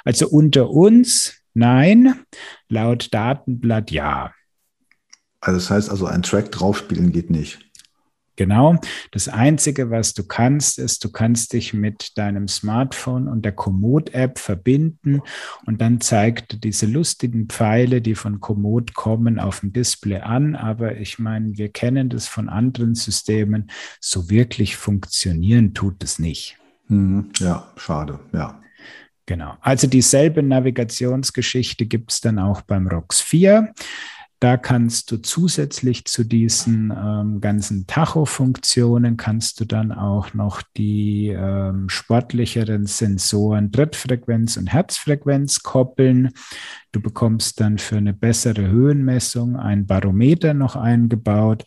Also unter uns, nein. Laut Datenblatt ja. Also das heißt also, ein Track draufspielen geht nicht. Genau. Das Einzige, was du kannst, ist, du kannst dich mit deinem Smartphone und der Komoot-App verbinden und dann zeigt diese lustigen Pfeile, die von Komoot kommen, auf dem Display an. Aber ich meine, wir kennen das von anderen Systemen. So wirklich funktionieren tut es nicht. Mhm. Ja, schade, ja. Genau. Also dieselbe Navigationsgeschichte gibt es dann auch beim ROX 4. Da kannst du zusätzlich zu diesen ähm, ganzen Tacho-Funktionen kannst du dann auch noch die ähm, sportlicheren Sensoren Trittfrequenz und Herzfrequenz koppeln. Du bekommst dann für eine bessere Höhenmessung ein Barometer noch eingebaut.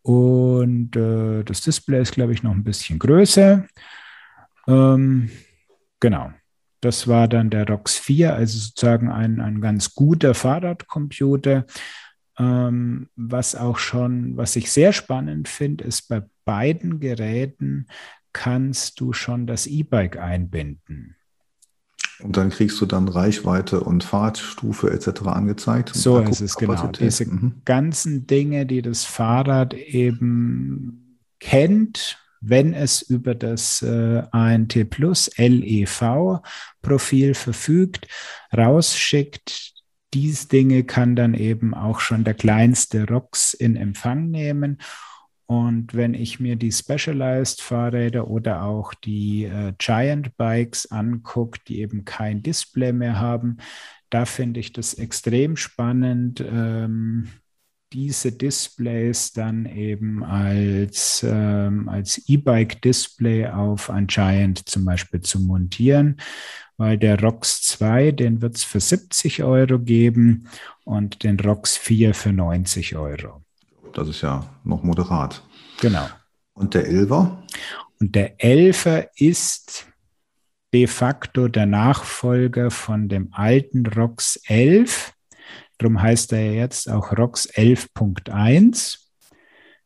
Und äh, das Display ist, glaube ich, noch ein bisschen größer. Ähm, genau. Das war dann der ROX 4, also sozusagen ein, ein ganz guter Fahrradcomputer. Ähm, was auch schon, was ich sehr spannend finde, ist bei beiden Geräten kannst du schon das E-Bike einbinden. Und dann kriegst du dann Reichweite und Fahrtstufe etc. angezeigt. So ist es genau. Diese mhm. ganzen Dinge, die das Fahrrad eben kennt, wenn es über das äh, ANT Plus LEV Profil verfügt, rausschickt. Dies Dinge kann dann eben auch schon der kleinste ROX in Empfang nehmen. Und wenn ich mir die Specialized Fahrräder oder auch die äh, Giant Bikes angucke, die eben kein Display mehr haben, da finde ich das extrem spannend, ähm, diese Displays dann eben als, ähm, als E-Bike-Display auf ein Giant zum Beispiel zu montieren, weil der ROX 2, den wird es für 70 Euro geben und den ROX 4 für 90 Euro. Das ist ja noch moderat. Genau. Und der 11er? Und der 11er ist de facto der Nachfolger von dem alten ROX 11. Darum heißt er jetzt auch ROX 11.1.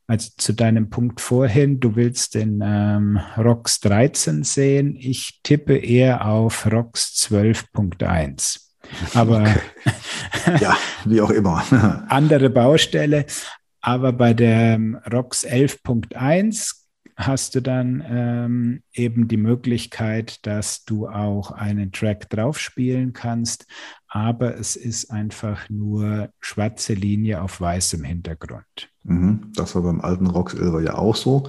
Also zu deinem Punkt vorhin, du willst den ähm, ROX 13 sehen. Ich tippe eher auf ROX 12.1. Aber ja, wie auch immer. andere Baustelle. Aber bei der ROX 11.1 hast du dann ähm, eben die Möglichkeit, dass du auch einen Track drauf spielen kannst, aber es ist einfach nur schwarze Linie auf weißem Hintergrund. Mhm, das war beim alten ROX 11 ja auch so.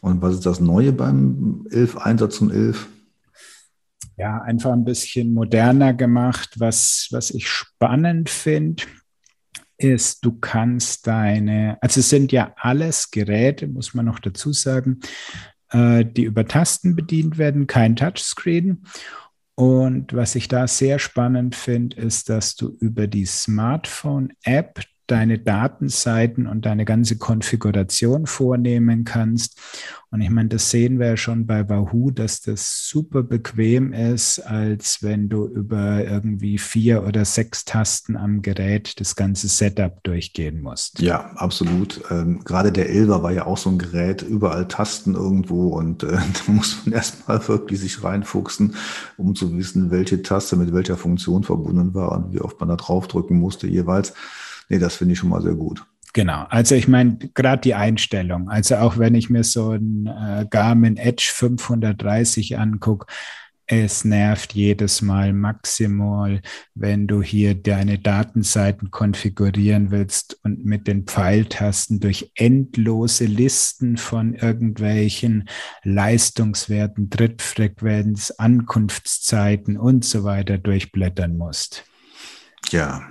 Und was ist das Neue beim 11 Einsatz und 11? Ja, einfach ein bisschen moderner gemacht. Was, was ich spannend finde, ist, du kannst deine, also es sind ja alles Geräte, muss man noch dazu sagen, äh, die über Tasten bedient werden, kein Touchscreen. Und was ich da sehr spannend finde, ist, dass du über die Smartphone-App deine Datenseiten und deine ganze Konfiguration vornehmen kannst. Und ich meine, das sehen wir ja schon bei Wahoo, dass das super bequem ist, als wenn du über irgendwie vier oder sechs Tasten am Gerät das ganze Setup durchgehen musst. Ja, absolut. Ähm, gerade der Elver war ja auch so ein Gerät, überall Tasten irgendwo und äh, da muss man erstmal wirklich sich reinfuchsen, um zu wissen, welche Taste mit welcher Funktion verbunden war und wie oft man da draufdrücken musste jeweils nee, das finde ich schon mal sehr gut. Genau, also ich meine, gerade die Einstellung, also auch wenn ich mir so ein äh, Garmin Edge 530 angucke, es nervt jedes Mal maximal, wenn du hier deine Datenseiten konfigurieren willst und mit den Pfeiltasten durch endlose Listen von irgendwelchen Leistungswerten, Trittfrequenz, Ankunftszeiten und so weiter durchblättern musst. Ja,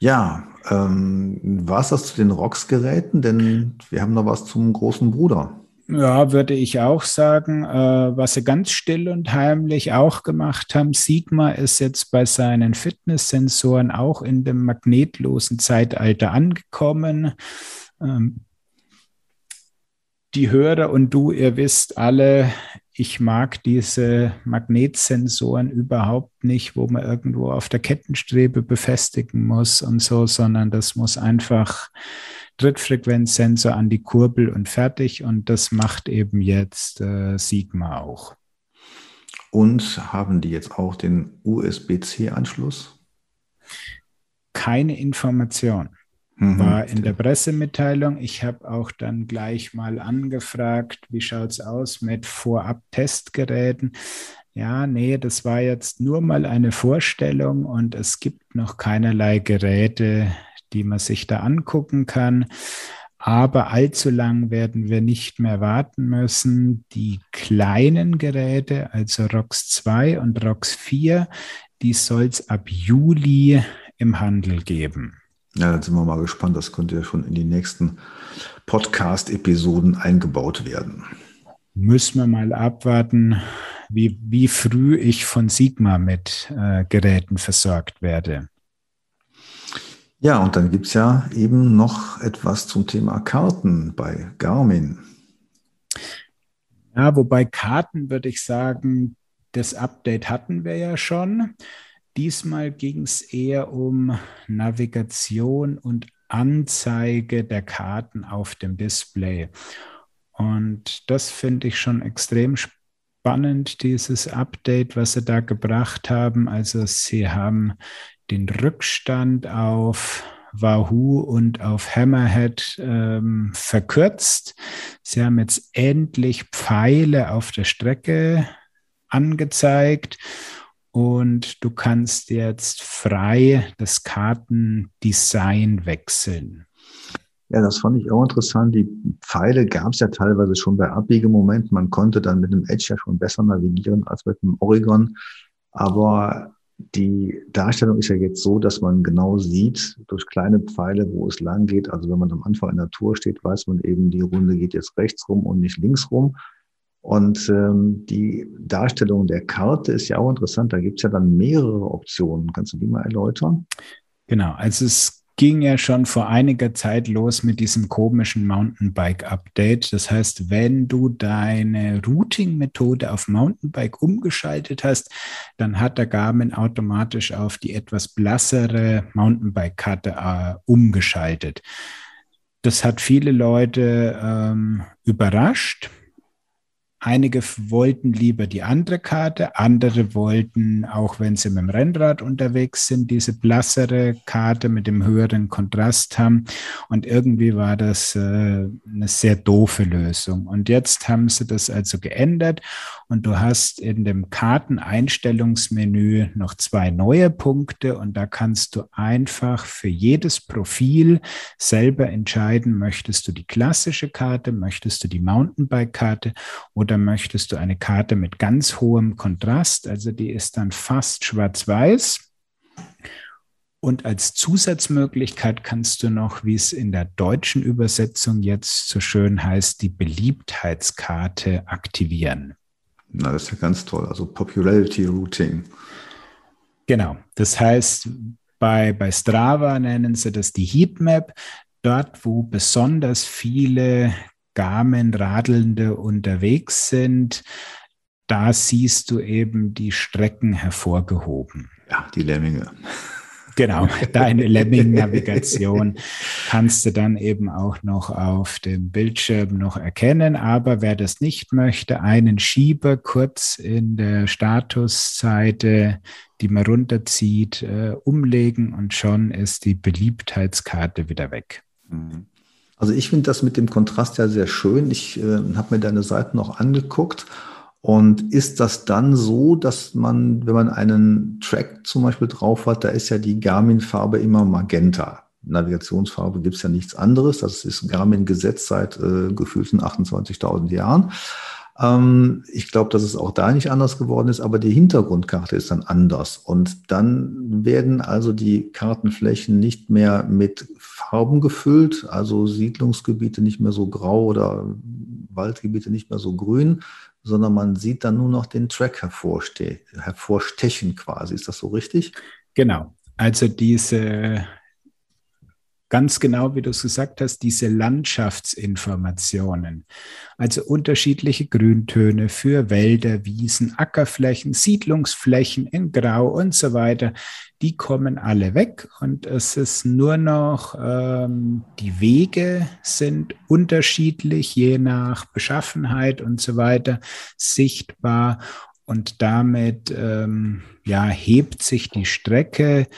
ja, ähm, war es das zu den ROX-Geräten? Denn wir haben noch was zum großen Bruder. Ja, würde ich auch sagen. Äh, was sie ganz still und heimlich auch gemacht haben, Sigma ist jetzt bei seinen Fitnesssensoren auch in dem magnetlosen Zeitalter angekommen. Ähm, die Hörer und du, ihr wisst alle, ich mag diese Magnetsensoren überhaupt nicht, wo man irgendwo auf der Kettenstrebe befestigen muss und so, sondern das muss einfach Drittfrequenzsensor an die Kurbel und fertig. Und das macht eben jetzt äh, Sigma auch. Und haben die jetzt auch den USB-C-Anschluss? Keine Information. Mhm. war in der Pressemitteilung. Ich habe auch dann gleich mal angefragt, wie schaut es aus mit Vorab-Testgeräten. Ja, nee, das war jetzt nur mal eine Vorstellung und es gibt noch keinerlei Geräte, die man sich da angucken kann. Aber allzu lang werden wir nicht mehr warten müssen. Die kleinen Geräte, also ROX 2 und ROX 4, die soll es ab Juli im Handel geben. Ja, dann sind wir mal gespannt. Das könnte ja schon in die nächsten Podcast-Episoden eingebaut werden. Müssen wir mal abwarten, wie, wie früh ich von Sigma mit äh, Geräten versorgt werde. Ja, und dann gibt es ja eben noch etwas zum Thema Karten bei Garmin. Ja, wobei Karten würde ich sagen, das Update hatten wir ja schon. Diesmal ging es eher um Navigation und Anzeige der Karten auf dem Display. Und das finde ich schon extrem spannend, dieses Update, was sie da gebracht haben. Also sie haben den Rückstand auf Wahoo und auf Hammerhead ähm, verkürzt. Sie haben jetzt endlich Pfeile auf der Strecke angezeigt und du kannst jetzt frei das Kartendesign wechseln. Ja, das fand ich auch interessant. Die Pfeile gab es ja teilweise schon bei Abbiegemoment. Man konnte dann mit dem Edge ja schon besser navigieren als mit dem Oregon. Aber die Darstellung ist ja jetzt so, dass man genau sieht, durch kleine Pfeile, wo es lang geht. Also wenn man am Anfang in der Tour steht, weiß man eben, die Runde geht jetzt rechts rum und nicht links rum. Und ähm, die Darstellung der Karte ist ja auch interessant. Da gibt es ja dann mehrere Optionen. Kannst du die mal erläutern? Genau, also es ging ja schon vor einiger Zeit los mit diesem komischen Mountainbike-Update. Das heißt, wenn du deine Routing-Methode auf Mountainbike umgeschaltet hast, dann hat der Garmin automatisch auf die etwas blassere Mountainbike-Karte äh, umgeschaltet. Das hat viele Leute ähm, überrascht Einige wollten lieber die andere Karte, andere wollten, auch wenn sie mit dem Rennrad unterwegs sind, diese blassere Karte mit dem höheren Kontrast haben. Und irgendwie war das äh, eine sehr doofe Lösung. Und jetzt haben sie das also geändert und du hast in dem Karteneinstellungsmenü noch zwei neue Punkte und da kannst du einfach für jedes Profil selber entscheiden, möchtest du die klassische Karte, möchtest du die Mountainbike-Karte oder möchtest du eine Karte mit ganz hohem Kontrast? Also die ist dann fast schwarz-weiß. Und als Zusatzmöglichkeit kannst du noch, wie es in der deutschen Übersetzung jetzt so schön heißt, die Beliebtheitskarte aktivieren. Na, das ist ja ganz toll. Also Popularity Routing. Genau. Das heißt, bei, bei Strava nennen sie das die Heatmap. Dort, wo besonders viele Garmin-Radelnde unterwegs sind, da siehst du eben die Strecken hervorgehoben. Ja, die Lemminge. Genau, deine Lemming-Navigation kannst du dann eben auch noch auf dem Bildschirm noch erkennen. Aber wer das nicht möchte, einen Schieber kurz in der Statusseite, die man runterzieht, äh, umlegen und schon ist die Beliebtheitskarte wieder weg. Mhm. Also ich finde das mit dem Kontrast ja sehr schön. Ich äh, habe mir deine Seiten noch angeguckt. Und ist das dann so, dass man, wenn man einen Track zum Beispiel drauf hat, da ist ja die Garmin-Farbe immer Magenta. Navigationsfarbe gibt es ja nichts anderes. Das ist Garmin-Gesetz seit äh, gefühlten 28.000 Jahren. Ähm, ich glaube, dass es auch da nicht anders geworden ist, aber die Hintergrundkarte ist dann anders. Und dann werden also die Kartenflächen nicht mehr mit Farben gefüllt, also Siedlungsgebiete nicht mehr so grau oder Waldgebiete nicht mehr so grün, sondern man sieht dann nur noch den Track hervorstechen quasi. Ist das so richtig? Genau. Also diese ganz genau, wie du es gesagt hast, diese Landschaftsinformationen. Also unterschiedliche Grüntöne für Wälder, Wiesen, Ackerflächen, Siedlungsflächen in Grau und so weiter. Die kommen alle weg und es ist nur noch, ähm, die Wege sind unterschiedlich, je nach Beschaffenheit und so weiter sichtbar. Und damit ähm, ja, hebt sich die Strecke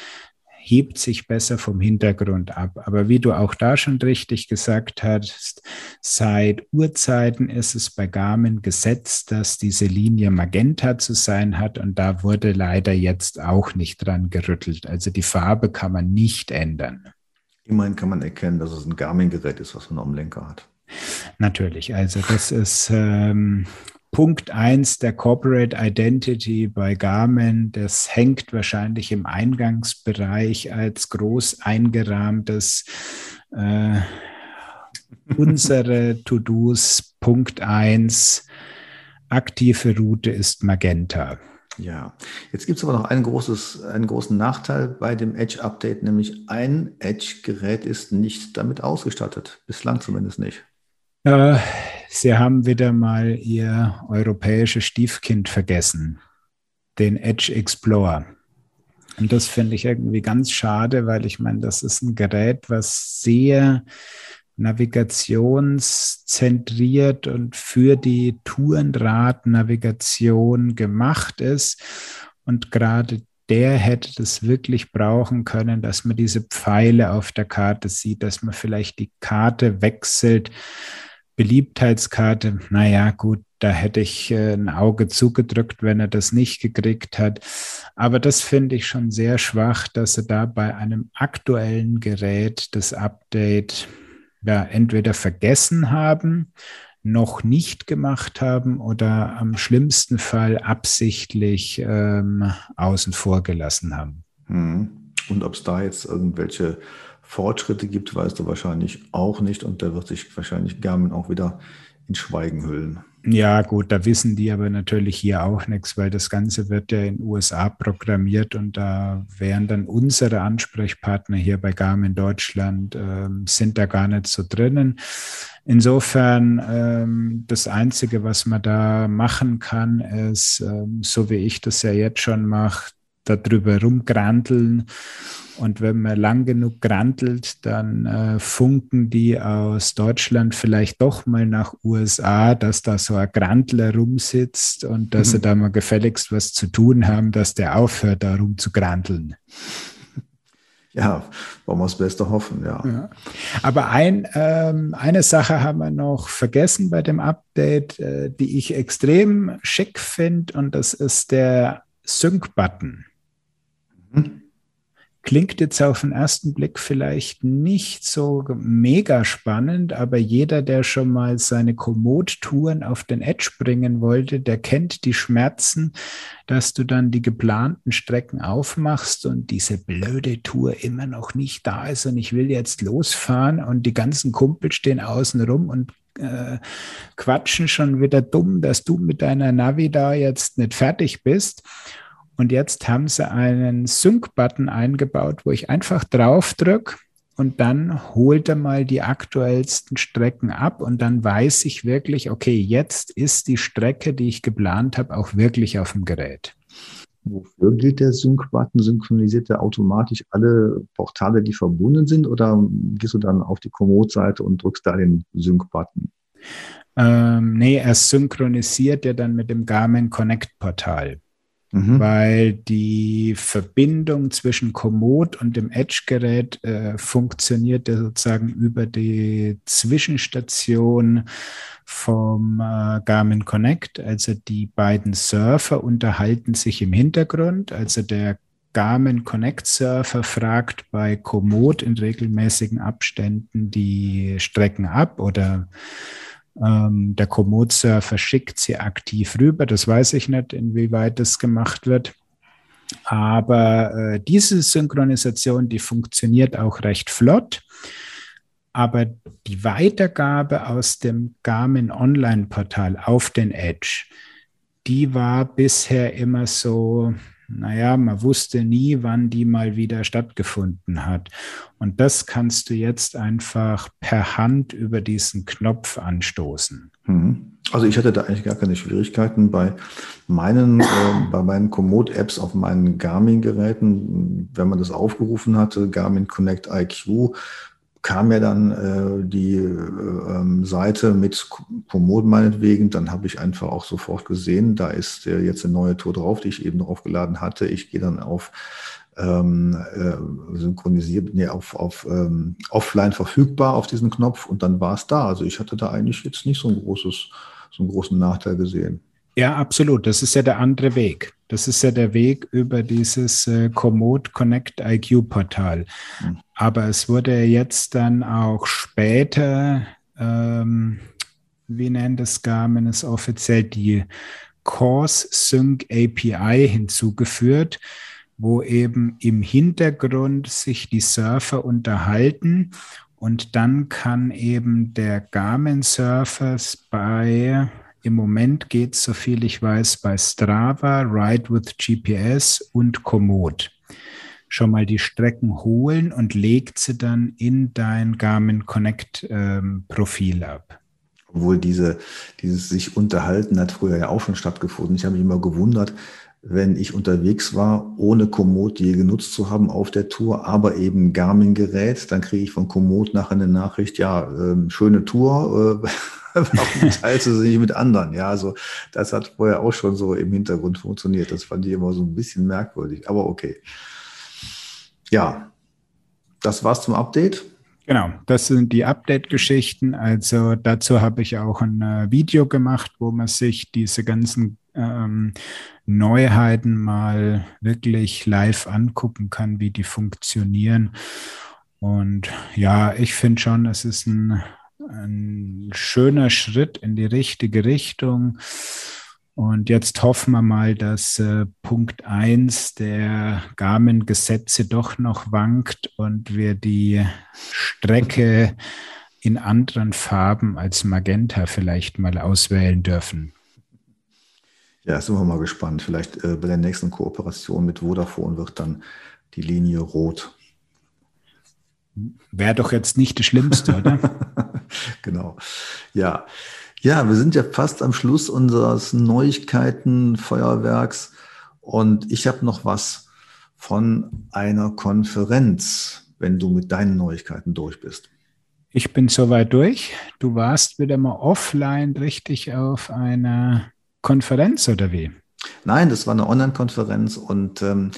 hebt sich besser vom Hintergrund ab. Aber wie du auch da schon richtig gesagt hast, seit Urzeiten ist es bei Garmin gesetzt, dass diese Linie Magenta zu sein hat und da wurde leider jetzt auch nicht dran gerüttelt. Also die Farbe kann man nicht ändern. Immerhin kann man erkennen, dass es ein Garmin-Gerät ist, was man am Lenker hat. Natürlich, also das ist ähm, Punkt 1 der Corporate Identity bei Garmin, das hängt wahrscheinlich im Eingangsbereich als groß eingerahmtes äh, unsere To-Dos. Punkt 1, aktive Route ist Magenta. Ja, jetzt gibt es aber noch ein großes, einen großen Nachteil bei dem Edge-Update, nämlich ein Edge-Gerät ist nicht damit ausgestattet. Bislang zumindest nicht. Äh, Sie haben wieder mal Ihr europäisches Stiefkind vergessen, den Edge Explorer. Und das finde ich irgendwie ganz schade, weil ich meine, das ist ein Gerät, was sehr navigationszentriert und für die Tourenrad-Navigation gemacht ist. Und gerade der hätte das wirklich brauchen können, dass man diese Pfeile auf der Karte sieht, dass man vielleicht die Karte wechselt Beliebtheitskarte, naja, gut, da hätte ich äh, ein Auge zugedrückt, wenn er das nicht gekriegt hat. Aber das finde ich schon sehr schwach, dass sie da bei einem aktuellen Gerät das Update ja entweder vergessen haben, noch nicht gemacht haben oder am schlimmsten Fall absichtlich ähm, außen vor gelassen haben. Mhm. Und ob es da jetzt irgendwelche Fortschritte gibt, weißt du wahrscheinlich auch nicht. Und da wird sich wahrscheinlich Garmin auch wieder in Schweigen hüllen. Ja, gut, da wissen die aber natürlich hier auch nichts, weil das Ganze wird ja in USA programmiert und da wären dann unsere Ansprechpartner hier bei Garmin Deutschland, äh, sind da gar nicht so drinnen. Insofern, ähm, das Einzige, was man da machen kann, ist, ähm, so wie ich das ja jetzt schon mache, darüber rumgranteln. Und wenn man lang genug grantelt, dann äh, funken die aus Deutschland vielleicht doch mal nach USA, dass da so ein Grantler rumsitzt und dass mhm. sie da mal gefälligst was zu tun haben, dass der aufhört, da rumzugranteln. Ja, wollen wir das Beste hoffen, ja. ja. Aber ein, ähm, eine Sache haben wir noch vergessen bei dem Update, äh, die ich extrem schick finde, und das ist der Sync-Button. Mhm. Klingt jetzt auf den ersten Blick vielleicht nicht so mega spannend, aber jeder, der schon mal seine Komoot-Touren auf den Edge bringen wollte, der kennt die Schmerzen, dass du dann die geplanten Strecken aufmachst und diese blöde Tour immer noch nicht da ist und ich will jetzt losfahren und die ganzen Kumpel stehen außen rum und äh, quatschen schon wieder dumm, dass du mit deiner Navi da jetzt nicht fertig bist. Und jetzt haben sie einen Sync-Button eingebaut, wo ich einfach drauf drücke und dann holt er mal die aktuellsten Strecken ab und dann weiß ich wirklich, okay, jetzt ist die Strecke, die ich geplant habe, auch wirklich auf dem Gerät. Wofür gilt der Sync-Button? Synchronisiert er automatisch alle Portale, die verbunden sind oder gehst du dann auf die Komoot-Seite und drückst da den Sync-Button? Ähm, nee, er synchronisiert ja dann mit dem Garmin Connect-Portal mhm. weil die Verbindung zwischen Komoot und dem Edge-Gerät äh, funktioniert ja sozusagen über die Zwischenstation vom äh, Garmin Connect. Also die beiden Surfer unterhalten sich im Hintergrund. Also der Garmin Connect Surfer fragt bei Komoot in regelmäßigen Abständen die Strecken ab oder ähm, der Komoot-Surfer schickt sie aktiv rüber. Das weiß ich nicht, inwieweit das gemacht wird. Aber äh, diese Synchronisation, die funktioniert auch recht flott. Aber die Weitergabe aus dem Garmin Online-Portal auf den Edge, die war bisher immer so, naja, man wusste nie, wann die mal wieder stattgefunden hat. Und das kannst du jetzt einfach per Hand über diesen Knopf anstoßen. Mhm. Also ich hatte da eigentlich gar keine Schwierigkeiten bei meinen, äh, meinen Komoot-Apps auf meinen Garmin-Geräten, wenn man das aufgerufen hatte, Garmin Connect IQ, kam ja dann äh, die äh, ähm, Seite mit Komoot meinetwegen, dann habe ich einfach auch sofort gesehen, da ist äh, jetzt eine neue Tour drauf, die ich eben draufgeladen hatte. Ich gehe dann auf ähm, äh, synchronisiert, nee, auf, auf ähm, offline verfügbar auf diesen Knopf und dann war es da. Also ich hatte da eigentlich jetzt nicht so ein großes, so einen großen Nachteil gesehen. Ja, absolut. Das ist ja der andere Weg. Das ist ja der Weg über dieses äh, Komoot Connect IQ Portal. Mhm. Aber es wurde jetzt dann auch später, ähm, wie nennt es Garmin es offiziell, die Course Sync API hinzugeführt, wo eben im Hintergrund sich die Surfer unterhalten und dann kann eben der Garmin Surfers bei im Moment geht es, soviel ich weiß, bei Strava, Ride with GPS und Komoot. Schon mal die Strecken holen und legt sie dann in dein Garmin Connect ähm, Profil ab. Obwohl diese, dieses sich unterhalten hat früher ja auch schon stattgefunden. Ich habe mich immer gewundert, wenn ich unterwegs war, ohne Komoot je genutzt zu haben auf der Tour, aber eben Garmin-Gerät, dann kriege ich von Komoot nachher eine Nachricht, ja, äh, schöne Tour, äh, warum teilst du sie nicht mit anderen? Ja, also das hat vorher auch schon so im Hintergrund funktioniert. Das fand ich immer so ein bisschen merkwürdig, aber okay. Ja, das war's zum Update. Genau, das sind die Update-Geschichten. Also dazu habe ich auch ein äh, Video gemacht, wo man sich diese ganzen ähm, Neuheiten mal wirklich live angucken kann, wie die funktionieren. Und ja, ich finde schon, es ist ein ein schöner Schritt in die richtige Richtung. Und jetzt hoffen wir mal, dass äh, Punkt 1 der Garmin-Gesetze doch noch wankt und wir die Strecke in anderen Farben als Magenta vielleicht mal auswählen dürfen. Ja, sind wir mal gespannt. Vielleicht äh, bei der nächsten Kooperation mit Vodafone wird dann die Linie rot. Wäre doch jetzt nicht das Schlimmste, oder? genau. Ja. Ja, wir sind ja fast am Schluss unseres Neuigkeiten-Feuerwerks und ich habe noch was von einer Konferenz, wenn du mit deinen Neuigkeiten durch bist. Ich bin soweit durch. Du warst wieder mal offline richtig auf einer Konferenz oder wie? Nein, das war eine Online-Konferenz und ähm,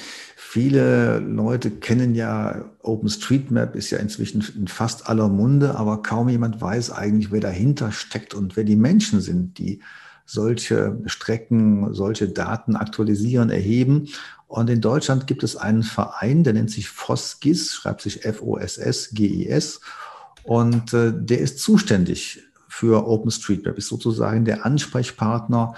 viele Leute kennen ja OpenStreetMap, ist ja inzwischen in fast aller Munde, aber kaum jemand weiß eigentlich, wer dahinter steckt und wer die Menschen sind, die solche Strecken, solche Daten aktualisieren, erheben. Und in Deutschland gibt es einen Verein, der nennt sich FOSGIS, schreibt sich F-O-S-S-G-I-S. Und äh, der ist zuständig für OpenStreetMap, ist sozusagen der Ansprechpartner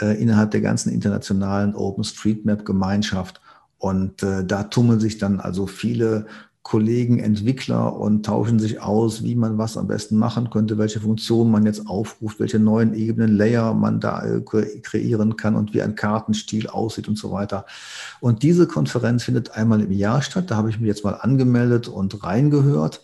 äh, innerhalb der ganzen internationalen OpenStreetMap-Gemeinschaft. Und äh, da tummeln sich dann also viele Kollegen, Entwickler und tauschen sich aus, wie man was am besten machen könnte, welche Funktionen man jetzt aufruft, welche neuen Ebenen, Layer man da äh, kreieren kann und wie ein Kartenstil aussieht und so weiter. Und diese Konferenz findet einmal im Jahr statt. Da habe ich mich jetzt mal angemeldet und reingehört.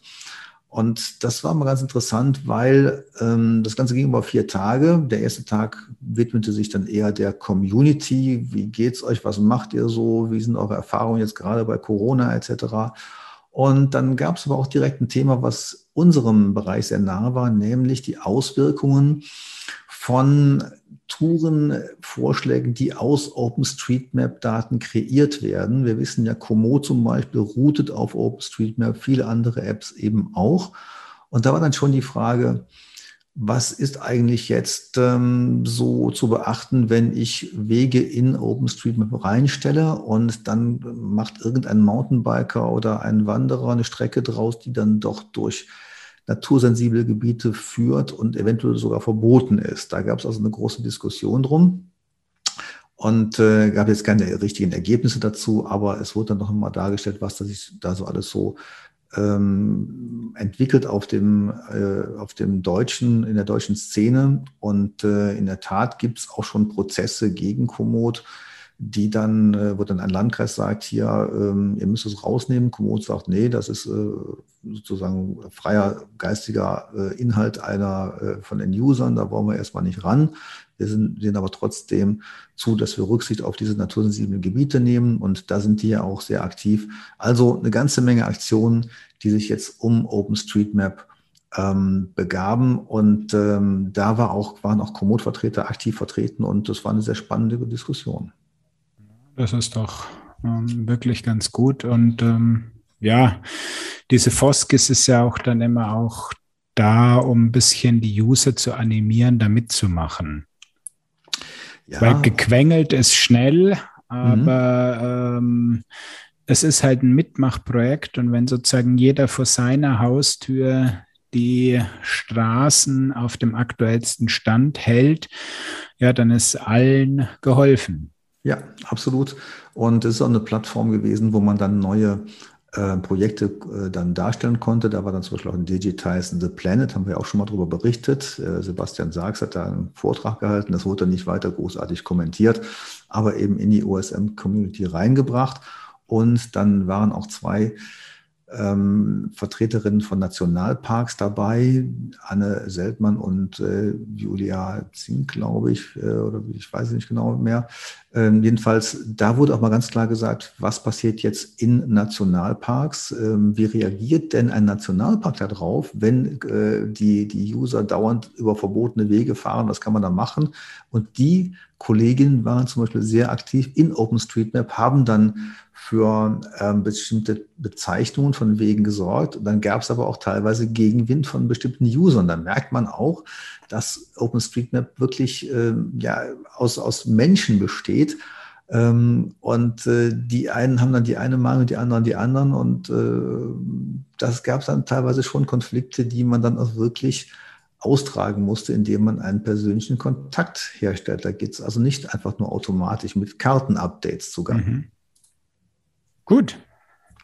Und das war mal ganz interessant, weil ähm, das Ganze ging über vier Tage. Der erste Tag widmete sich dann eher der Community. Wie geht's euch? Was macht ihr so? Wie sind eure Erfahrungen jetzt gerade bei Corona etc.? Und dann gab es aber auch direkt ein Thema, was unserem Bereich sehr nah war, nämlich die Auswirkungen von Tourenvorschlägen, die aus OpenStreetMap-Daten kreiert werden. Wir wissen ja, Komo zum Beispiel routet auf OpenStreetMap, viele andere Apps eben auch. Und da war dann schon die Frage, was ist eigentlich jetzt ähm, so zu beachten, wenn ich Wege in OpenStreetMap reinstelle und dann macht irgendein Mountainbiker oder ein Wanderer eine Strecke draus, die dann doch durch natursensible Gebiete führt und eventuell sogar verboten ist. Da gab es also eine große Diskussion drum. Und äh, gab jetzt keine richtigen Ergebnisse dazu, aber es wurde dann noch einmal dargestellt, was sich da so alles so ähm, entwickelt auf dem, äh, auf dem deutschen, in der deutschen Szene. Und äh, in der Tat gibt es auch schon Prozesse gegen Komoot, die dann, äh, wo dann ein Landkreis sagt, hier, ähm, ihr müsst es rausnehmen. Komoot sagt, nee, das ist äh, sozusagen freier geistiger äh, Inhalt einer von den Usern, da wollen wir erstmal nicht ran. Wir sind, sehen aber trotzdem zu, dass wir Rücksicht auf diese natursensiblen Gebiete nehmen und da sind die ja auch sehr aktiv. Also eine ganze Menge Aktionen, die sich jetzt um OpenStreetMap ähm, begaben und ähm, da war auch, waren auch Komoot-Vertreter aktiv vertreten und das war eine sehr spannende Diskussion. Das ist doch ähm, wirklich ganz gut. Und ähm, ja, diese Foskis ist ja auch dann immer auch da, um ein bisschen die User zu animieren, da mitzumachen. Ja. Weil gequengelt ist schnell, aber mhm. ähm, es ist halt ein Mitmachprojekt und wenn sozusagen jeder vor seiner Haustür die Straßen auf dem aktuellsten Stand hält, ja, dann ist allen geholfen. Ja, absolut. Und es ist auch eine Plattform gewesen, wo man dann neue äh, Projekte äh, dann darstellen konnte. Da war dann zum Beispiel auch ein Digitize the Planet, haben wir auch schon mal darüber berichtet. Äh, Sebastian Sachs hat da einen Vortrag gehalten, das wurde dann nicht weiter großartig kommentiert, aber eben in die OSM-Community reingebracht. Und dann waren auch zwei ähm, Vertreterinnen von Nationalparks dabei, Anne Seltmann und äh, Julia Zink, glaube ich, äh, oder ich weiß nicht genau mehr. Ähm, jedenfalls, da wurde auch mal ganz klar gesagt, was passiert jetzt in Nationalparks? Ähm, wie reagiert denn ein Nationalpark darauf, wenn äh, die, die User dauernd über verbotene Wege fahren? Was kann man da machen? Und die Kolleginnen waren zum Beispiel sehr aktiv in OpenStreetMap, haben dann für ähm, bestimmte Bezeichnungen von Wegen gesorgt. Und dann gab es aber auch teilweise Gegenwind von bestimmten Usern. Da merkt man auch, dass OpenStreetMap wirklich ähm, ja, aus, aus Menschen besteht. Ähm, und äh, die einen haben dann die eine Meinung, die anderen die anderen. Und äh, das gab es dann teilweise schon Konflikte, die man dann auch wirklich austragen musste, indem man einen persönlichen Kontakt herstellt. Da geht es also nicht einfach nur automatisch mit Kartenupdates zugang. Mhm. Gut.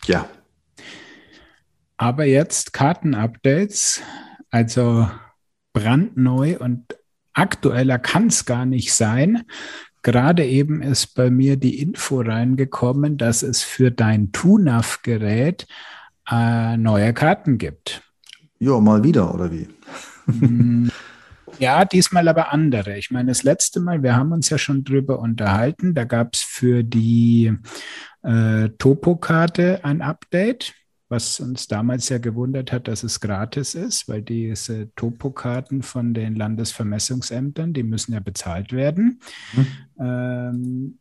Ja. Aber jetzt Kartenupdates, also brandneu und aktueller kann es gar nicht sein. Gerade eben ist bei mir die Info reingekommen, dass es für dein TUNAV-Gerät äh, neue Karten gibt. Ja, mal wieder, oder wie? Mm, ja, diesmal aber andere. Ich meine, das letzte Mal, wir haben uns ja schon drüber unterhalten, da gab es für die äh, Topo-Karte ein Update was uns damals ja gewundert hat, dass es gratis ist, weil diese Topokarten von den Landesvermessungsämtern, die müssen ja bezahlt werden. Mhm. Ähm,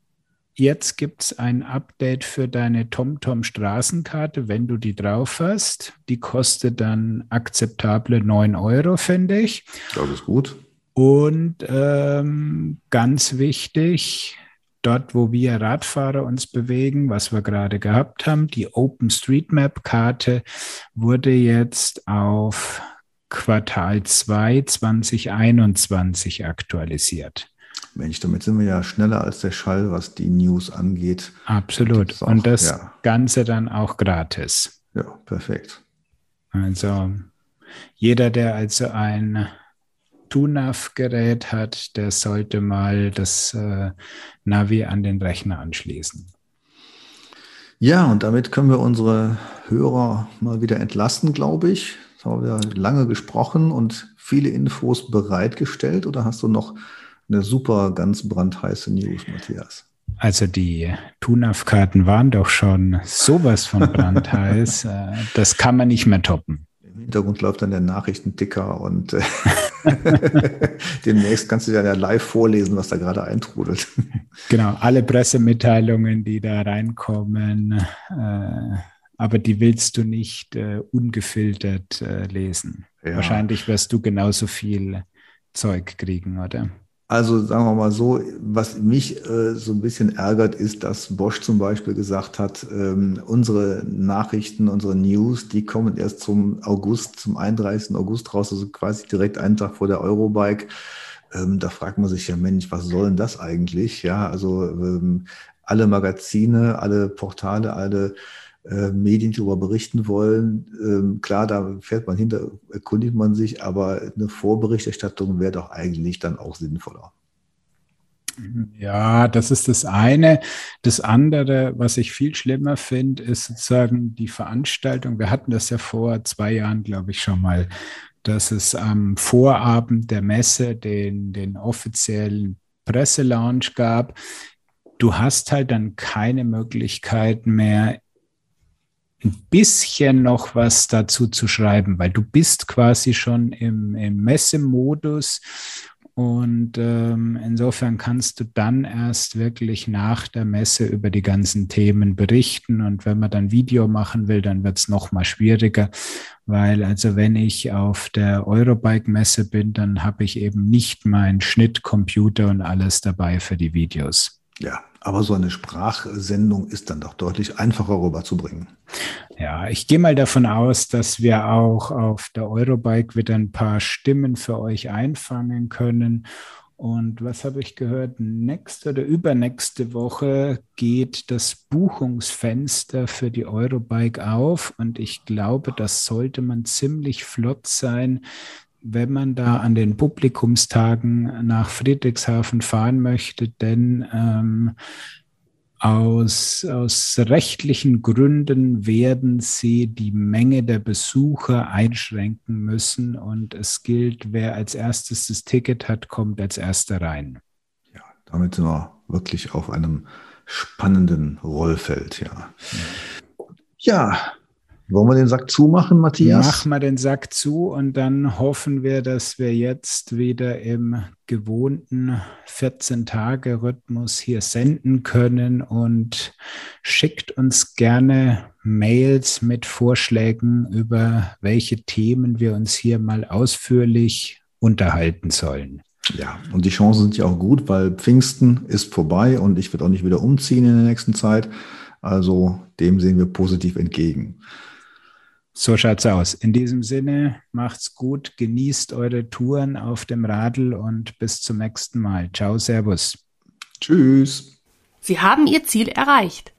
jetzt gibt es ein Update für deine TomTom Straßenkarte, wenn du die drauf hast. Die kostet dann akzeptable 9 Euro, finde ich. Das ist gut. Und ähm, ganz wichtig, dort, wo wir Radfahrer uns bewegen, was wir gerade gehabt haben. Die OpenStreetMap-Karte wurde jetzt auf Quartal 2 2021 aktualisiert. Mensch, damit sind wir ja schneller als der Schall, was die News angeht. Absolut. Und das, auch, Und das ja. Ganze dann auch gratis. Ja, perfekt. Also jeder, der also ein TUNAV-Gerät hat, der sollte mal das äh, Navi an den Rechner anschließen. Ja, und damit können wir unsere Hörer mal wieder entlasten, glaube ich. Jetzt haben wir lange gesprochen und viele Infos bereitgestellt. Oder hast du noch eine super, ganz brandheiße News, Matthias? Also die TUNAV-Karten waren doch schon sowas von brandheiß. Äh, das kann man nicht mehr toppen. Im Hintergrund läuft dann der Nachrichtenticker und äh, demnächst kannst du ja live vorlesen, was da gerade eintrudelt. Genau, alle Pressemitteilungen, die da reinkommen, äh, aber die willst du nicht ungefiltert lesen. Ja. Wahrscheinlich wirst du genauso viel Zeug kriegen, oder? Also sagen wir mal so, was mich äh, so ein bisschen ärgert, ist, dass Bosch zum Beispiel gesagt hat, ähm, unsere Nachrichten, unsere News, die kommen erst zum August, zum 31. August raus, also quasi direkt einen Tag vor der Eurobike. Ähm, da fragt man sich ja, Mensch, was soll denn das eigentlich? Ja, also ähm, alle Magazine, alle Portale, alle Medien darüber berichten wollen. Ähm, klar, da fährt man hinter, erkundigt man sich, aber eine Vorberichterstattung wäre doch eigentlich dann auch sinnvoller. Ja, das ist das eine. Das andere, was ich viel schlimmer finde, ist sozusagen die Veranstaltung. Wir hatten das ja vor zwei Jahren, glaube ich, schon mal, dass es am Vorabend der Messe den, den offiziellen Presselaunch gab. Du hast halt dann keine Möglichkeit mehr, ein bisschen noch was dazu zu schreiben, weil du bist quasi schon im, im Messemodus und ähm, insofern kannst du dann erst wirklich nach der Messe über die ganzen Themen berichten. Und wenn man dann Video machen will, dann wird es noch mal schwieriger, weil also wenn ich auf der Eurobike-Messe bin, dann habe ich eben nicht meinen Schnittcomputer und alles dabei für die Videos. Ja, aber so eine Sprachsendung ist dann doch deutlich einfacher rüberzubringen. Ja, ich gehe mal davon aus, dass wir auch auf der Eurobike wieder ein paar Stimmen für euch einfangen können. Und was habe ich gehört? Nächste oder übernächste Woche geht das Buchungsfenster für die Eurobike auf. Und ich glaube, das sollte man ziemlich flott sein, wenn man da an den Publikumstagen nach Friedrichshafen fahren möchte, denn ähm, aus, aus rechtlichen Gründen werden sie die Menge der Besucher einschränken müssen und es gilt, wer als erstes das Ticket hat, kommt als erster rein. Ja, damit sind wir wirklich auf einem spannenden Rollfeld, ja. Ja, ja wollen wir den Sack zumachen, Matthias? Machen wir den Sack zu und dann hoffen wir, dass wir jetzt wieder im gewohnten 14-Tage-Rhythmus hier senden können und schickt uns gerne Mails mit Vorschlägen, über welche Themen wir uns hier mal ausführlich unterhalten sollen. Ja, und die Chancen sind ja auch gut, weil Pfingsten ist vorbei und ich werde auch nicht wieder umziehen in der nächsten Zeit. Also dem sehen wir positiv entgegen. So schaut's aus. In diesem Sinne, macht's gut, genießt eure Touren auf dem Radl und bis zum nächsten Mal. Ciao, Servus. Tschüss. Sie haben Ihr Ziel erreicht.